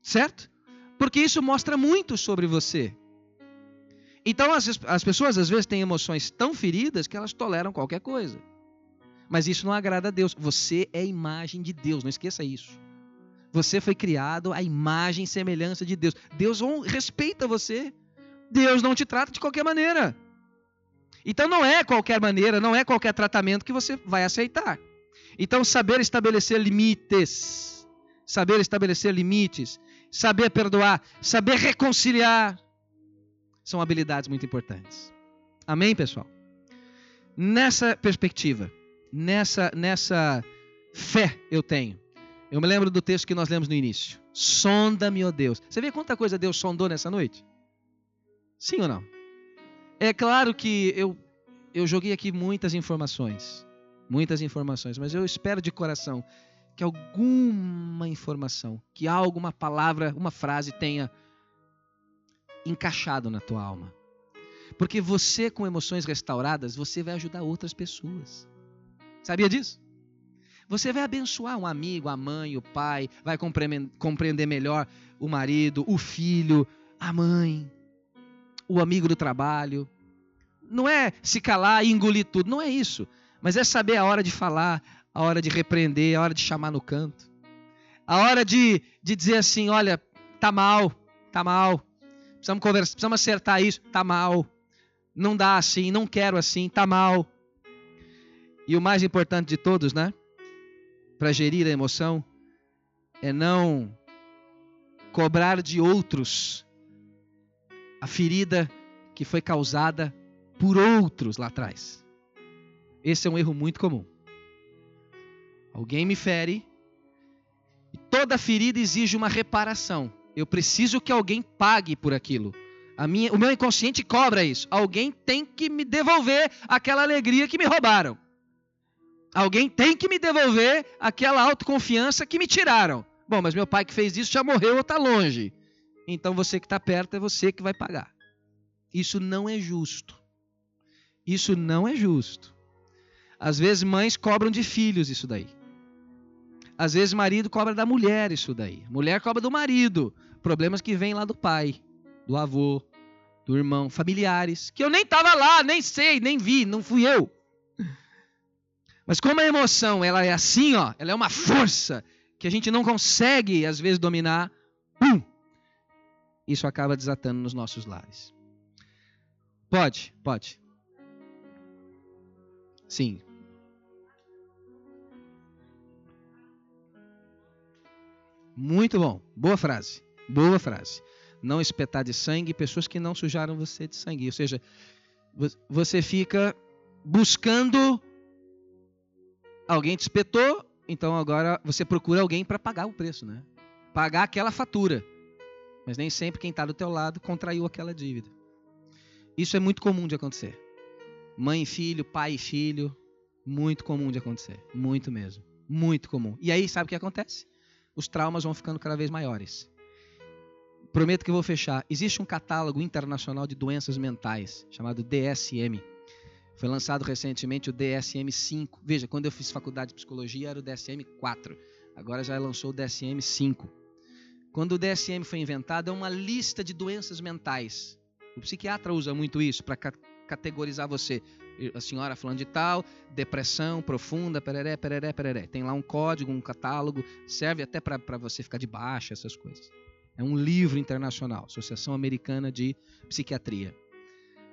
Certo? Porque isso mostra muito sobre você. Então, as, as pessoas às vezes têm emoções tão feridas que elas toleram qualquer coisa. Mas isso não agrada a Deus. Você é imagem de Deus, não esqueça isso. Você foi criado à imagem e semelhança de Deus. Deus respeita você. Deus não te trata de qualquer maneira. Então não é qualquer maneira, não é qualquer tratamento que você vai aceitar. Então saber estabelecer limites, saber estabelecer limites, saber perdoar, saber reconciliar, são habilidades muito importantes. Amém, pessoal? Nessa perspectiva, nessa, nessa fé eu tenho. Eu me lembro do texto que nós lemos no início. Sonda-me, ó Deus. Você vê quanta coisa Deus sondou nessa noite? Sim ou não? É claro que eu, eu joguei aqui muitas informações. Muitas informações, mas eu espero de coração que alguma informação, que alguma palavra, uma frase tenha encaixado na tua alma. Porque você, com emoções restauradas, você vai ajudar outras pessoas. Sabia disso? Você vai abençoar um amigo, a mãe, o pai, vai compreender melhor o marido, o filho, a mãe, o amigo do trabalho. Não é se calar e engolir tudo, não é isso. Mas é saber a hora de falar, a hora de repreender, a hora de chamar no canto. A hora de, de dizer assim: olha, tá mal, tá mal. Precisamos conversar, precisamos acertar isso, tá mal. Não dá assim, não quero assim, tá mal. E o mais importante de todos, né? Para gerir a emoção, é não cobrar de outros a ferida que foi causada por outros lá atrás. Esse é um erro muito comum. Alguém me fere e toda ferida exige uma reparação. Eu preciso que alguém pague por aquilo. A minha, o meu inconsciente cobra isso. Alguém tem que me devolver aquela alegria que me roubaram. Alguém tem que me devolver aquela autoconfiança que me tiraram. Bom, mas meu pai que fez isso já morreu ou está longe. Então você que está perto é você que vai pagar. Isso não é justo. Isso não é justo. Às vezes mães cobram de filhos isso daí. Às vezes marido cobra da mulher isso daí. Mulher cobra do marido. Problemas que vêm lá do pai, do avô, do irmão, familiares, que eu nem estava lá, nem sei, nem vi, não fui eu. Mas como a emoção, ela é assim, ó, ela é uma força que a gente não consegue às vezes dominar, pum, isso acaba desatando nos nossos lares. Pode, pode. Sim. Muito bom. Boa frase. Boa frase. Não espetar de sangue pessoas que não sujaram você de sangue. Ou seja, você fica buscando. Alguém te espetou, então agora você procura alguém para pagar o preço, né? Pagar aquela fatura. Mas nem sempre quem está do teu lado contraiu aquela dívida. Isso é muito comum de acontecer. Mãe e filho, pai e filho, muito comum de acontecer, muito mesmo, muito comum. E aí sabe o que acontece? Os traumas vão ficando cada vez maiores. Prometo que vou fechar. Existe um catálogo internacional de doenças mentais chamado DSM. Foi lançado recentemente o DSM-5. Veja, quando eu fiz faculdade de psicologia era o DSM-4. Agora já lançou o DSM-5. Quando o DSM foi inventado, é uma lista de doenças mentais. O psiquiatra usa muito isso para categorizar você. A senhora falando de tal, depressão profunda, pereré, pereré, pereré. Tem lá um código, um catálogo, serve até para você ficar de baixa, essas coisas. É um livro internacional, Associação Americana de Psiquiatria.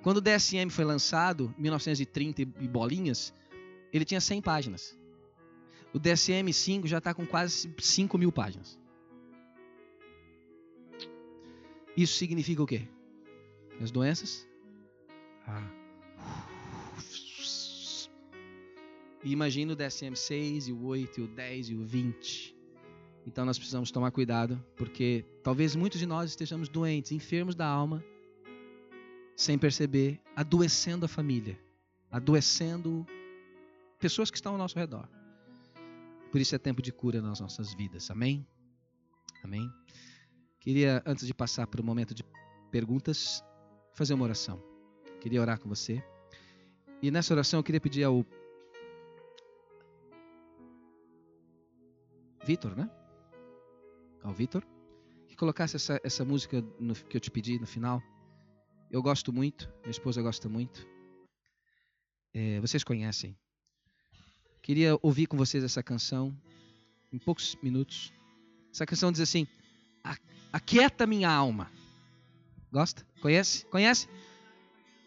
Quando o DSM foi lançado, 1930 e bolinhas, ele tinha 100 páginas. O DSM-5 já está com quase 5 mil páginas. Isso significa o quê? As doenças ah. E imagina o DSM-6, e o 8, e o 10 e o 20. Então nós precisamos tomar cuidado, porque talvez muitos de nós estejamos doentes, enfermos da alma, sem perceber, adoecendo a família, adoecendo pessoas que estão ao nosso redor. Por isso é tempo de cura nas nossas vidas. Amém? Amém? Queria, antes de passar para o momento de perguntas, fazer uma oração. Queria orar com você. E nessa oração eu queria pedir ao Vitor, né? Ao Vitor, que colocasse essa, essa música no, que eu te pedi no final. Eu gosto muito, minha esposa gosta muito. É, vocês conhecem. Queria ouvir com vocês essa canção em poucos minutos. Essa canção diz assim: Aquieta minha alma. Gosta? Conhece? Conhece?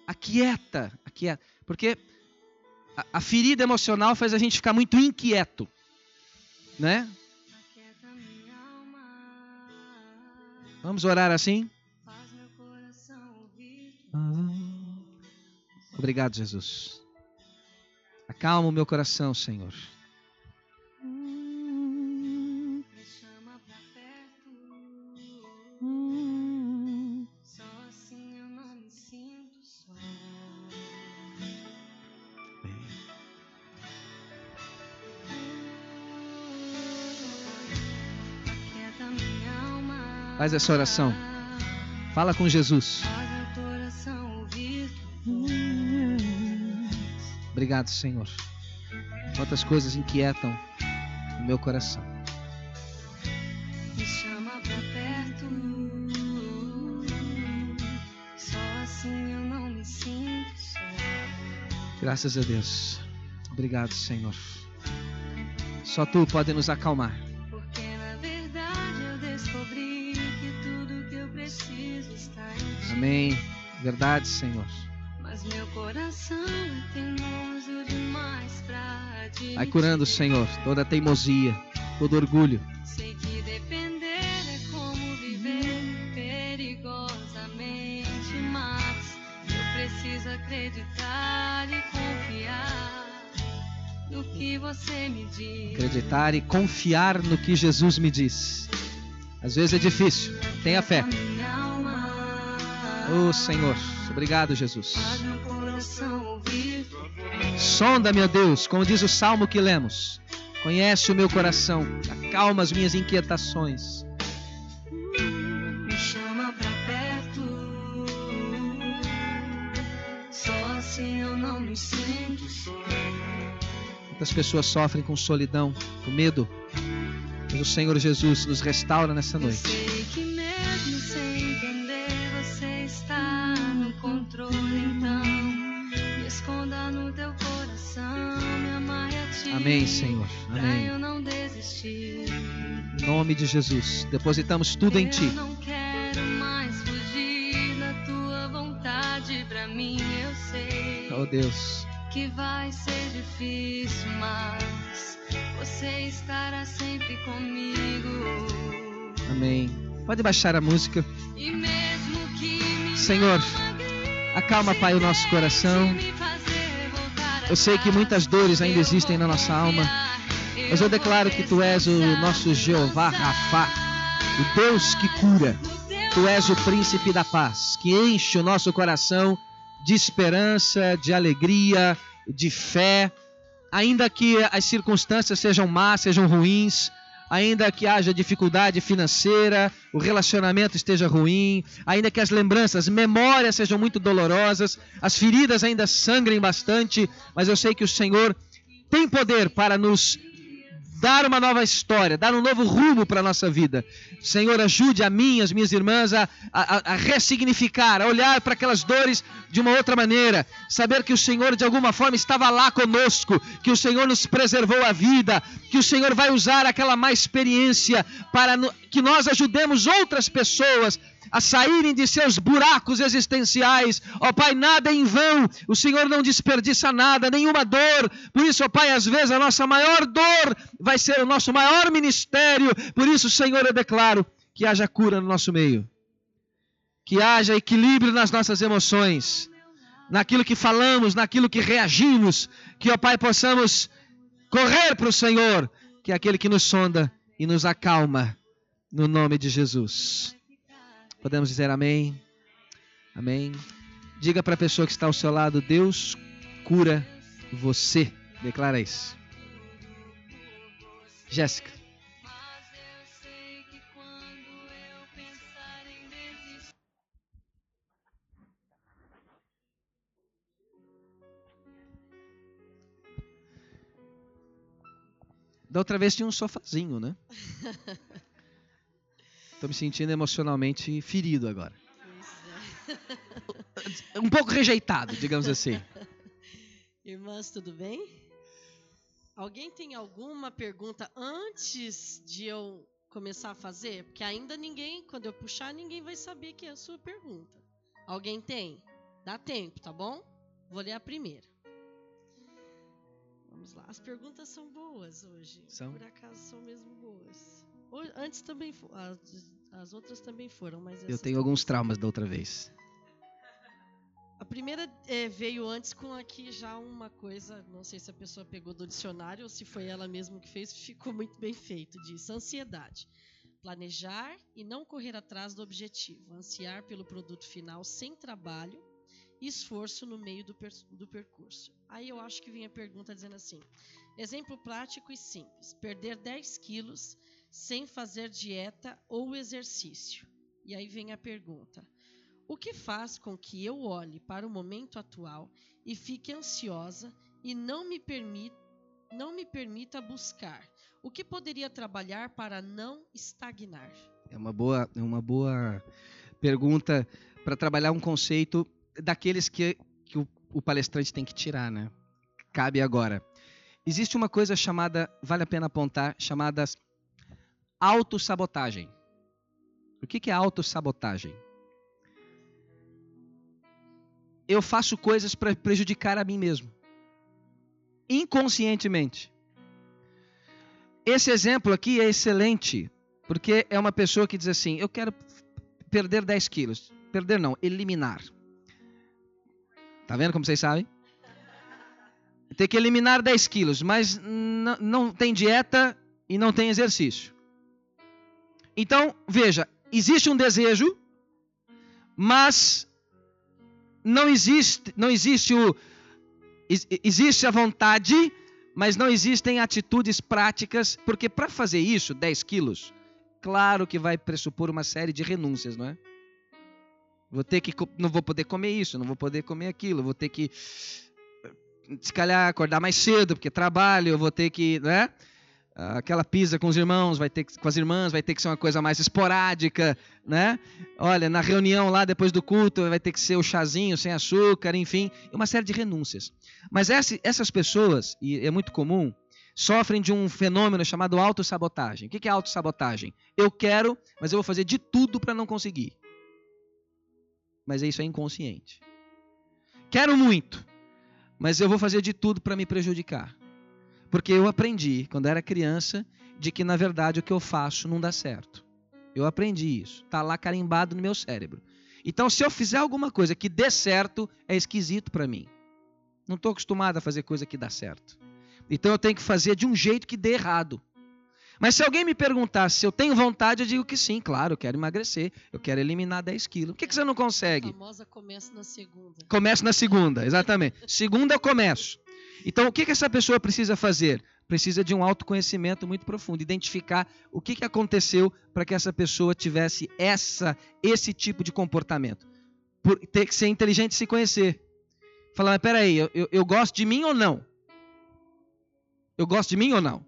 aquieta, aquieta. Porque a, a ferida emocional faz a gente ficar muito inquieto, né? Vamos orar assim? Obrigado, Jesus. Acalma o meu coração, Senhor. Faz essa oração. Fala com Jesus. Obrigado, Senhor. Quantas coisas inquietam o meu coração. Me chama pra perto. Só assim eu não me sinto só. Graças a Deus. Obrigado, Senhor. Só tu pode nos acalmar. Amém. Verdade, Senhor. Mas meu coração é teimoso demais pra Vai curando, Senhor, toda teimosia, todo orgulho. Sei que depender é como viver perigosamente, mas eu preciso acreditar e confiar no que você me diz. Acreditar e confiar no que Jesus me diz. Às vezes é difícil. Tenha fé. Oh Senhor, obrigado Jesus. Sonda, meu Deus, como diz o salmo que lemos. Conhece o meu coração, acalma as minhas inquietações. Me chama pra perto. Só assim eu não me sinto só. Muitas pessoas sofrem com solidão, com medo. Mas o Senhor Jesus nos restaura nessa noite. Amém, Senhor. Amém. eu não desistir. Em nome de Jesus. Depositamos tudo em Ti. Não quero mais fugir da tua vontade pra mim. Eu sei Oh Deus. que vai ser difícil, mas você estará sempre comigo. Amém. Pode baixar a música. Senhor, acalma, Pai, o nosso coração. Eu sei que muitas dores ainda existem na nossa alma, mas eu declaro que Tu és o nosso Jeová Rafá, o Deus que cura. Tu és o príncipe da paz, que enche o nosso coração de esperança, de alegria, de fé. Ainda que as circunstâncias sejam más, sejam ruins, ainda que haja dificuldade financeira, o relacionamento esteja ruim, ainda que as lembranças, memórias sejam muito dolorosas, as feridas ainda sangrem bastante, mas eu sei que o Senhor tem poder para nos dar uma nova história, dar um novo rumo para a nossa vida. Senhor, ajude a mim, as minhas irmãs, a, a, a ressignificar, a olhar para aquelas dores de uma outra maneira, saber que o Senhor de alguma forma estava lá conosco, que o Senhor nos preservou a vida, que o Senhor vai usar aquela má experiência para que nós ajudemos outras pessoas a saírem de seus buracos existenciais. Ó Pai, nada é em vão. O Senhor não desperdiça nada, nenhuma dor. Por isso, ó Pai, às vezes a nossa maior dor vai ser o nosso maior ministério. Por isso, Senhor, eu declaro que haja cura no nosso meio. Que haja equilíbrio nas nossas emoções, naquilo que falamos, naquilo que reagimos. Que, ó Pai, possamos correr para o Senhor, que é aquele que nos sonda e nos acalma. No nome de Jesus. Podemos dizer amém? Amém. Diga para a pessoa que está ao seu lado: Deus cura você. Declara isso. Jéssica. Da outra vez tinha um sofazinho, né? *laughs* Estou me sentindo emocionalmente ferido agora. Um pouco rejeitado, digamos assim. *laughs* Irmãs, tudo bem? Alguém tem alguma pergunta antes de eu começar a fazer? Porque ainda ninguém, quando eu puxar, ninguém vai saber que é a sua pergunta. Alguém tem? Dá tempo, tá bom? Vou ler a primeira. Vamos lá. As perguntas são boas hoje. São? Por acaso são mesmo boas. Antes também fo- as, as outras também foram, mas Eu tenho alguns traumas da outra vez. A primeira eh, veio antes com aqui já uma coisa, não sei se a pessoa pegou do dicionário ou se foi ela mesma que fez, ficou muito bem feito. Diz ansiedade. Planejar e não correr atrás do objetivo. Ansiar pelo produto final sem trabalho e esforço no meio do, per- do percurso. Aí eu acho que vem a pergunta dizendo assim: exemplo prático e simples. Perder 10 quilos sem fazer dieta ou exercício. E aí vem a pergunta: o que faz com que eu olhe para o momento atual e fique ansiosa e não me permita, não me permita buscar? O que poderia trabalhar para não estagnar? É uma boa, é uma boa pergunta para trabalhar um conceito daqueles que, que o, o palestrante tem que tirar, né? Cabe agora. Existe uma coisa chamada, vale a pena apontar, chamada autossabotagem. O que é autossabotagem? Eu faço coisas para prejudicar a mim mesmo. Inconscientemente. Esse exemplo aqui é excelente, porque é uma pessoa que diz assim: Eu quero perder 10 quilos. Perder não, eliminar. Tá vendo como vocês sabem? Tem que eliminar 10 quilos, mas não tem dieta e não tem exercício. Então, veja, existe um desejo, mas não existe, não existe o existe a vontade, mas não existem atitudes práticas, porque para fazer isso, 10 quilos, claro que vai pressupor uma série de renúncias, não é? Vou ter que não vou poder comer isso, não vou poder comer aquilo, vou ter que se calhar acordar mais cedo porque trabalho, vou ter que, né? Aquela pisa com os irmãos, vai ter que, com as irmãs, vai ter que ser uma coisa mais esporádica, né? Olha, na reunião lá depois do culto vai ter que ser o chazinho sem açúcar, enfim, uma série de renúncias. Mas essa, essas pessoas, e é muito comum, sofrem de um fenômeno chamado autossabotagem. O que é autossabotagem? Eu quero, mas eu vou fazer de tudo para não conseguir. Mas isso é inconsciente. Quero muito, mas eu vou fazer de tudo para me prejudicar. Porque eu aprendi, quando era criança, de que na verdade o que eu faço não dá certo. Eu aprendi isso. Está lá carimbado no meu cérebro. Então, se eu fizer alguma coisa que dê certo, é esquisito para mim. Não estou acostumado a fazer coisa que dá certo. Então, eu tenho que fazer de um jeito que dê errado. Mas se alguém me perguntar se eu tenho vontade, eu digo que sim, claro, eu quero emagrecer, eu quero eliminar 10 quilos. Por que, que você não consegue? A famosa começa na segunda. Começo na segunda, exatamente. segunda eu começo. Então, o que, que essa pessoa precisa fazer? Precisa de um autoconhecimento muito profundo, identificar o que, que aconteceu para que essa pessoa tivesse essa, esse tipo de comportamento. Por ter que ser inteligente e se conhecer. Falar, mas peraí, eu, eu, eu gosto de mim ou não? Eu gosto de mim ou não?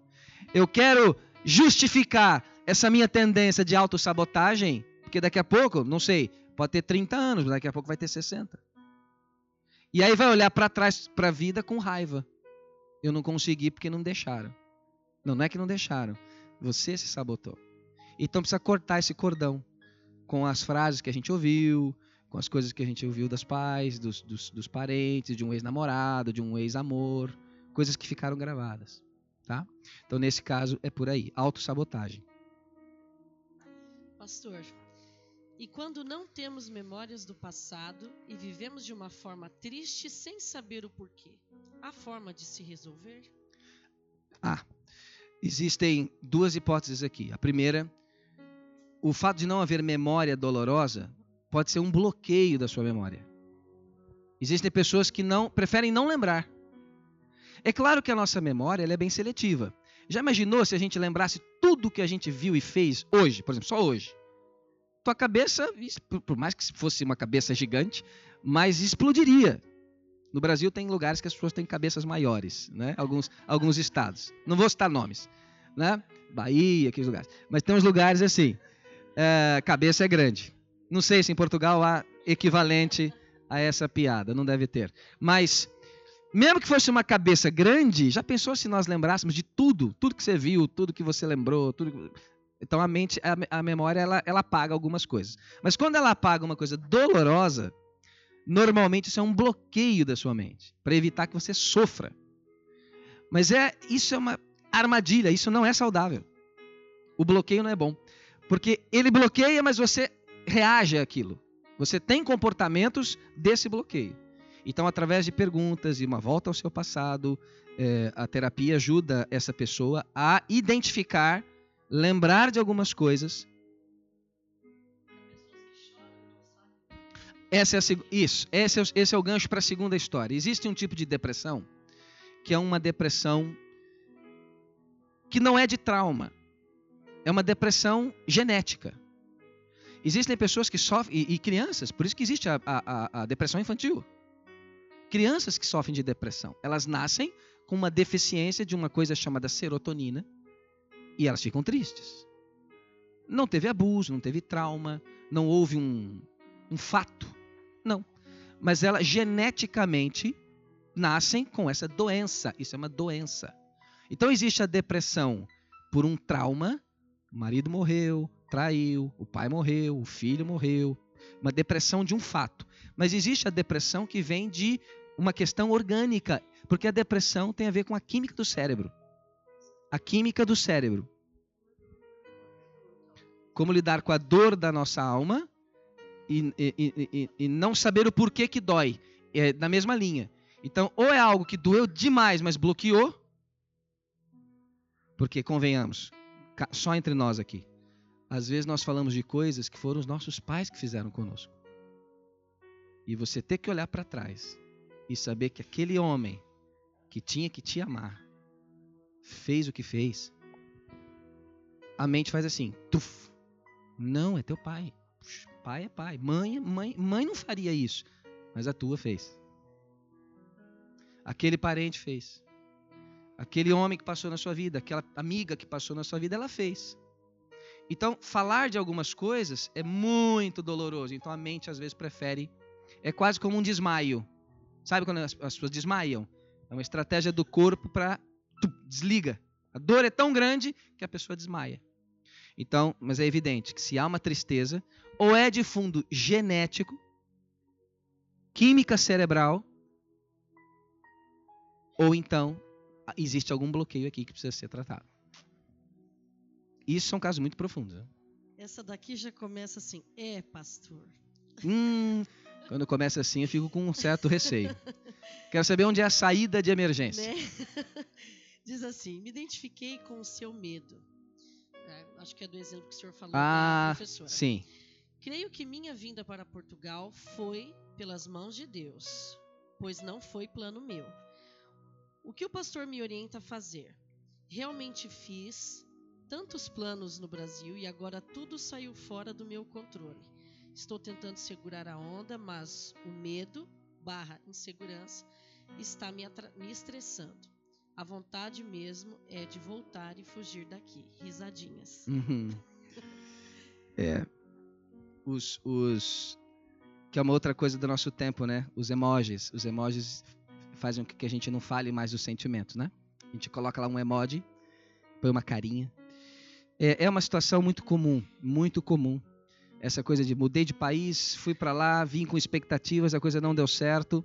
Eu quero justificar essa minha tendência de autossabotagem, porque daqui a pouco, não sei, pode ter 30 anos, daqui a pouco vai ter 60. E aí vai olhar para trás para a vida com raiva. Eu não consegui porque não deixaram. Não, não é que não deixaram. Você se sabotou. Então precisa cortar esse cordão com as frases que a gente ouviu, com as coisas que a gente ouviu das pais, dos, dos, dos parentes, de um ex-namorado, de um ex-amor, coisas que ficaram gravadas. Tá? Então, nesse caso, é por aí. Autossabotagem. Pastor, e quando não temos memórias do passado e vivemos de uma forma triste sem saber o porquê, há forma de se resolver? Ah, existem duas hipóteses aqui. A primeira, o fato de não haver memória dolorosa pode ser um bloqueio da sua memória. Existem pessoas que não preferem não lembrar. É claro que a nossa memória é bem seletiva. Já imaginou se a gente lembrasse tudo que a gente viu e fez hoje, por exemplo, só hoje? Tua cabeça, por mais que fosse uma cabeça gigante, mas explodiria. No Brasil tem lugares que as pessoas têm cabeças maiores, né? Alguns, alguns estados. Não vou citar nomes, né? Bahia, aqueles lugares. Mas tem uns lugares assim, é, cabeça é grande. Não sei se em Portugal há equivalente a essa piada, não deve ter. Mas mesmo que fosse uma cabeça grande, já pensou se nós lembrássemos de tudo, tudo que você viu, tudo que você lembrou, tudo então a mente, a, a memória, ela, ela apaga algumas coisas. Mas quando ela apaga uma coisa dolorosa, normalmente isso é um bloqueio da sua mente para evitar que você sofra. Mas é isso é uma armadilha, isso não é saudável. O bloqueio não é bom, porque ele bloqueia, mas você reage àquilo. Você tem comportamentos desse bloqueio. Então, através de perguntas e uma volta ao seu passado, é, a terapia ajuda essa pessoa a identificar lembrar de algumas coisas. Essa é a, isso, esse é, esse é o gancho para a segunda história. Existe um tipo de depressão que é uma depressão que não é de trauma, é uma depressão genética. Existem pessoas que sofrem, e, e crianças, por isso que existe a, a, a depressão infantil. Crianças que sofrem de depressão, elas nascem com uma deficiência de uma coisa chamada serotonina, e elas ficam tristes. Não teve abuso, não teve trauma, não houve um, um fato. Não. Mas elas geneticamente nascem com essa doença. Isso é uma doença. Então existe a depressão por um trauma. O marido morreu, traiu, o pai morreu, o filho morreu. Uma depressão de um fato. Mas existe a depressão que vem de uma questão orgânica, porque a depressão tem a ver com a química do cérebro a química do cérebro. Como lidar com a dor da nossa alma e, e, e, e não saber o porquê que dói. É na mesma linha. Então, ou é algo que doeu demais, mas bloqueou. Porque, convenhamos, só entre nós aqui. Às vezes nós falamos de coisas que foram os nossos pais que fizeram conosco. e você ter que olhar para trás e saber que aquele homem que tinha que te amar fez o que fez, a mente faz assim, tuf. Não, é teu pai. Pai é pai. Mãe, mãe, mãe não faria isso, mas a tua fez. Aquele parente fez. Aquele homem que passou na sua vida, aquela amiga que passou na sua vida, ela fez. Então, falar de algumas coisas é muito doloroso. Então, a mente às vezes prefere. É quase como um desmaio. Sabe quando as, as pessoas desmaiam? É uma estratégia do corpo para desliga. A dor é tão grande que a pessoa desmaia. Então, mas é evidente que se há uma tristeza, ou é de fundo genético, química cerebral, ou então existe algum bloqueio aqui que precisa ser tratado. Isso são casos muito profundos. Né? Essa daqui já começa assim, é pastor. Hum, quando começa assim, eu fico com um certo receio. *laughs* Quero saber onde é a saída de emergência. Né? Diz assim: me identifiquei com o seu medo. É, acho que é do exemplo que o senhor falou ah, professora. Sim. Creio que minha vinda para Portugal foi pelas mãos de Deus, pois não foi plano meu. O que o pastor me orienta a fazer? Realmente fiz tantos planos no Brasil e agora tudo saiu fora do meu controle. Estou tentando segurar a onda, mas o medo barra insegurança está me, me estressando. A vontade mesmo é de voltar e fugir daqui. Risadinhas. Uhum. *laughs* É. Os, os. Que é uma outra coisa do nosso tempo, né? Os emojis. Os emojis fazem com que a gente não fale mais os sentimentos, né? A gente coloca lá um emoji, põe uma carinha. É, é uma situação muito comum, muito comum. Essa coisa de mudei de país, fui para lá, vim com expectativas, a coisa não deu certo.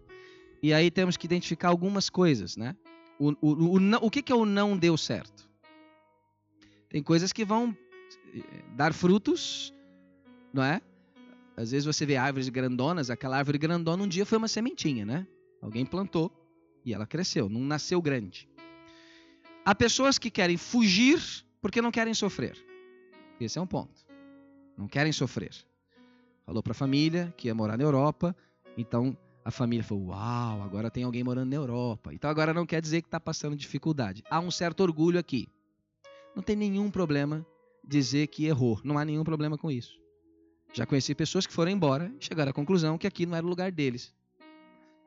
E aí temos que identificar algumas coisas, né? O, o, o, o, que, que é o não deu certo? Tem coisas que vão eh, dar frutos, não é? Às vezes você vê árvores grandonas, aquela árvore grandona um dia foi uma sementinha, né? Alguém plantou e ela cresceu, não nasceu grande. Há pessoas que querem fugir porque não querem sofrer. Esse é um ponto. Não querem sofrer. Falou para a família que ia morar na Europa, então a família falou: Uau, agora tem alguém morando na Europa. Então agora não quer dizer que está passando dificuldade. Há um certo orgulho aqui. Não tem nenhum problema dizer que errou. Não há nenhum problema com isso. Já conheci pessoas que foram embora e chegaram à conclusão que aqui não era o lugar deles.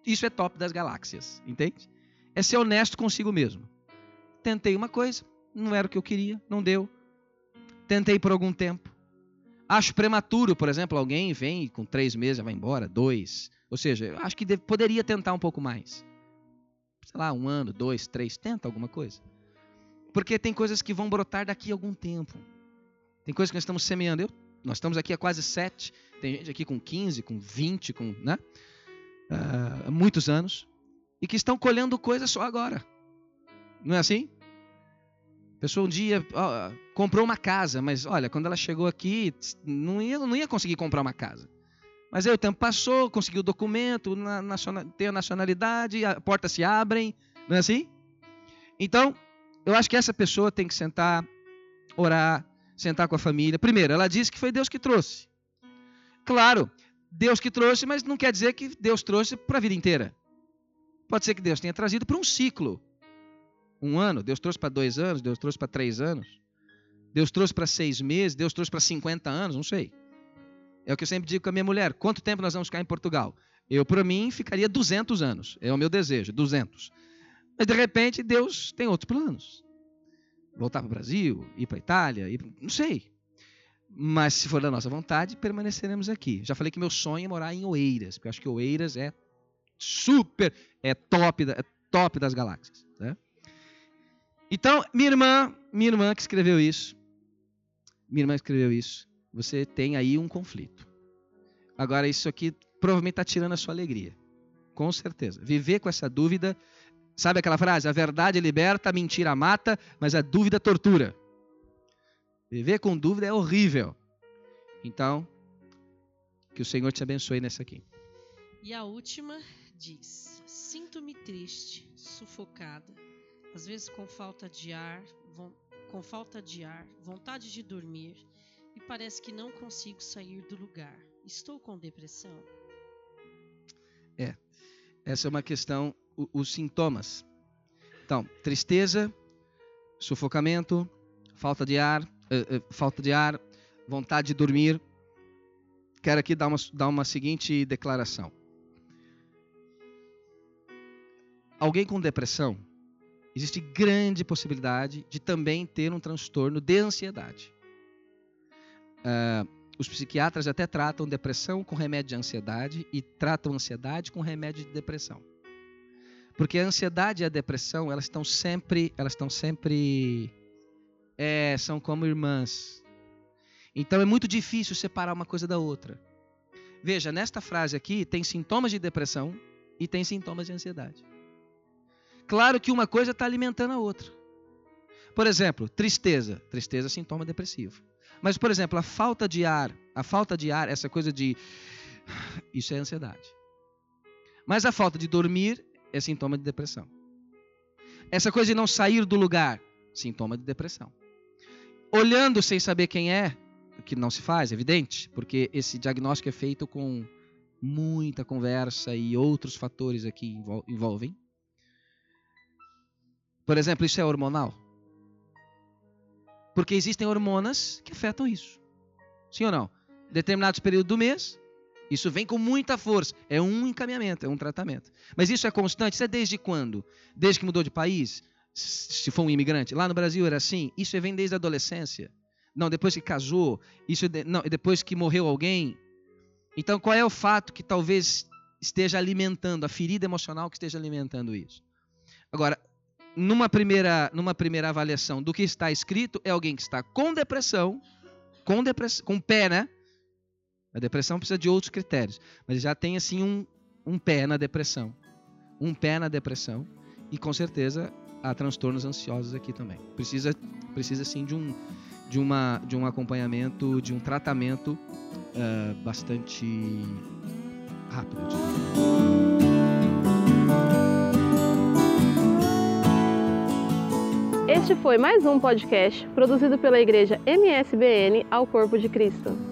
Isso é top das galáxias, entende? É ser honesto consigo mesmo. Tentei uma coisa, não era o que eu queria, não deu. Tentei por algum tempo. Acho prematuro, por exemplo, alguém vem com três meses, vai embora, dois. Ou seja, acho que deve, poderia tentar um pouco mais. Sei lá, um ano, dois, três, tenta alguma coisa. Porque tem coisas que vão brotar daqui a algum tempo. Tem coisas que nós estamos semeando. Eu, nós estamos aqui há quase sete. Tem gente aqui com 15, com 20, com né? Uh, muitos anos. E que estão colhendo coisas só agora. Não é assim? A pessoa um dia ó, comprou uma casa, mas olha, quando ela chegou aqui, não ia, não ia conseguir comprar uma casa. Mas aí o tempo passou, conseguiu o documento, na, tem a nacionalidade, a porta se abrem, não é assim? Então, eu acho que essa pessoa tem que sentar, orar, sentar com a família. Primeiro, ela disse que foi Deus que trouxe. Claro, Deus que trouxe, mas não quer dizer que Deus trouxe para a vida inteira. Pode ser que Deus tenha trazido para um ciclo. Um ano, Deus trouxe para dois anos, Deus trouxe para três anos, Deus trouxe para seis meses, Deus trouxe para 50 anos, não sei. É o que eu sempre digo com a minha mulher: quanto tempo nós vamos ficar em Portugal? Eu, para mim, ficaria 200 anos. É o meu desejo, 200. Mas, de repente, Deus tem outros planos. Voltar para o Brasil, ir para a Itália, ir... não sei. Mas, se for da nossa vontade, permaneceremos aqui. Já falei que meu sonho é morar em Oeiras, porque eu acho que Oeiras é super, é top, é top das galáxias. Né? Então, minha irmã, minha irmã que escreveu isso, minha irmã escreveu isso, você tem aí um conflito. Agora, isso aqui provavelmente está tirando a sua alegria. Com certeza. Viver com essa dúvida. Sabe aquela frase? A verdade liberta, a mentira mata, mas a dúvida tortura. Viver com dúvida é horrível. Então, que o Senhor te abençoe nessa aqui. E a última diz: Sinto-me triste, sufocada, às vezes com falta de ar, com falta de ar, vontade de dormir e parece que não consigo sair do lugar. Estou com depressão? É. Essa é uma questão, o, os sintomas. Então, tristeza, sufocamento, falta de ar, uh, uh, falta de ar, vontade de dormir. Quero aqui dar uma, dar uma seguinte declaração. Alguém com depressão, existe grande possibilidade de também ter um transtorno de ansiedade. Uh, os psiquiatras até tratam depressão com remédio de ansiedade e tratam ansiedade com remédio de depressão. Porque a ansiedade e a depressão, elas estão sempre, elas estão sempre é, são como irmãs. Então é muito difícil separar uma coisa da outra. Veja, nesta frase aqui tem sintomas de depressão e tem sintomas de ansiedade. Claro que uma coisa está alimentando a outra. Por exemplo, tristeza. Tristeza é sintoma depressivo. Mas, por exemplo, a falta de ar, a falta de ar, essa coisa de. *sighs* Isso é ansiedade. Mas a falta de dormir é sintoma de depressão. Essa coisa de não sair do lugar, sintoma de depressão. Olhando sem saber quem é, que não se faz, evidente, porque esse diagnóstico é feito com muita conversa e outros fatores aqui envolvem. Por exemplo, isso é hormonal. Porque existem hormonas que afetam isso. Sim ou não? Determinados períodos do mês, isso vem com muita força. É um encaminhamento, é um tratamento. Mas isso é constante? Isso é desde quando? Desde que mudou de país? Se for um imigrante? Lá no Brasil era assim? Isso vem desde a adolescência? Não, depois que casou? Isso de... não, depois que morreu alguém? Então, qual é o fato que talvez esteja alimentando, a ferida emocional que esteja alimentando isso? Numa primeira, numa primeira avaliação do que está escrito, é alguém que está com depressão, com depressão, com pé, né? A depressão precisa de outros critérios, mas já tem assim um, um pé na depressão. Um pé na depressão e com certeza há transtornos ansiosos aqui também. Precisa precisa sim de um de uma de um acompanhamento, de um tratamento uh, bastante rápido. Este foi mais um podcast produzido pela Igreja MSBN ao Corpo de Cristo.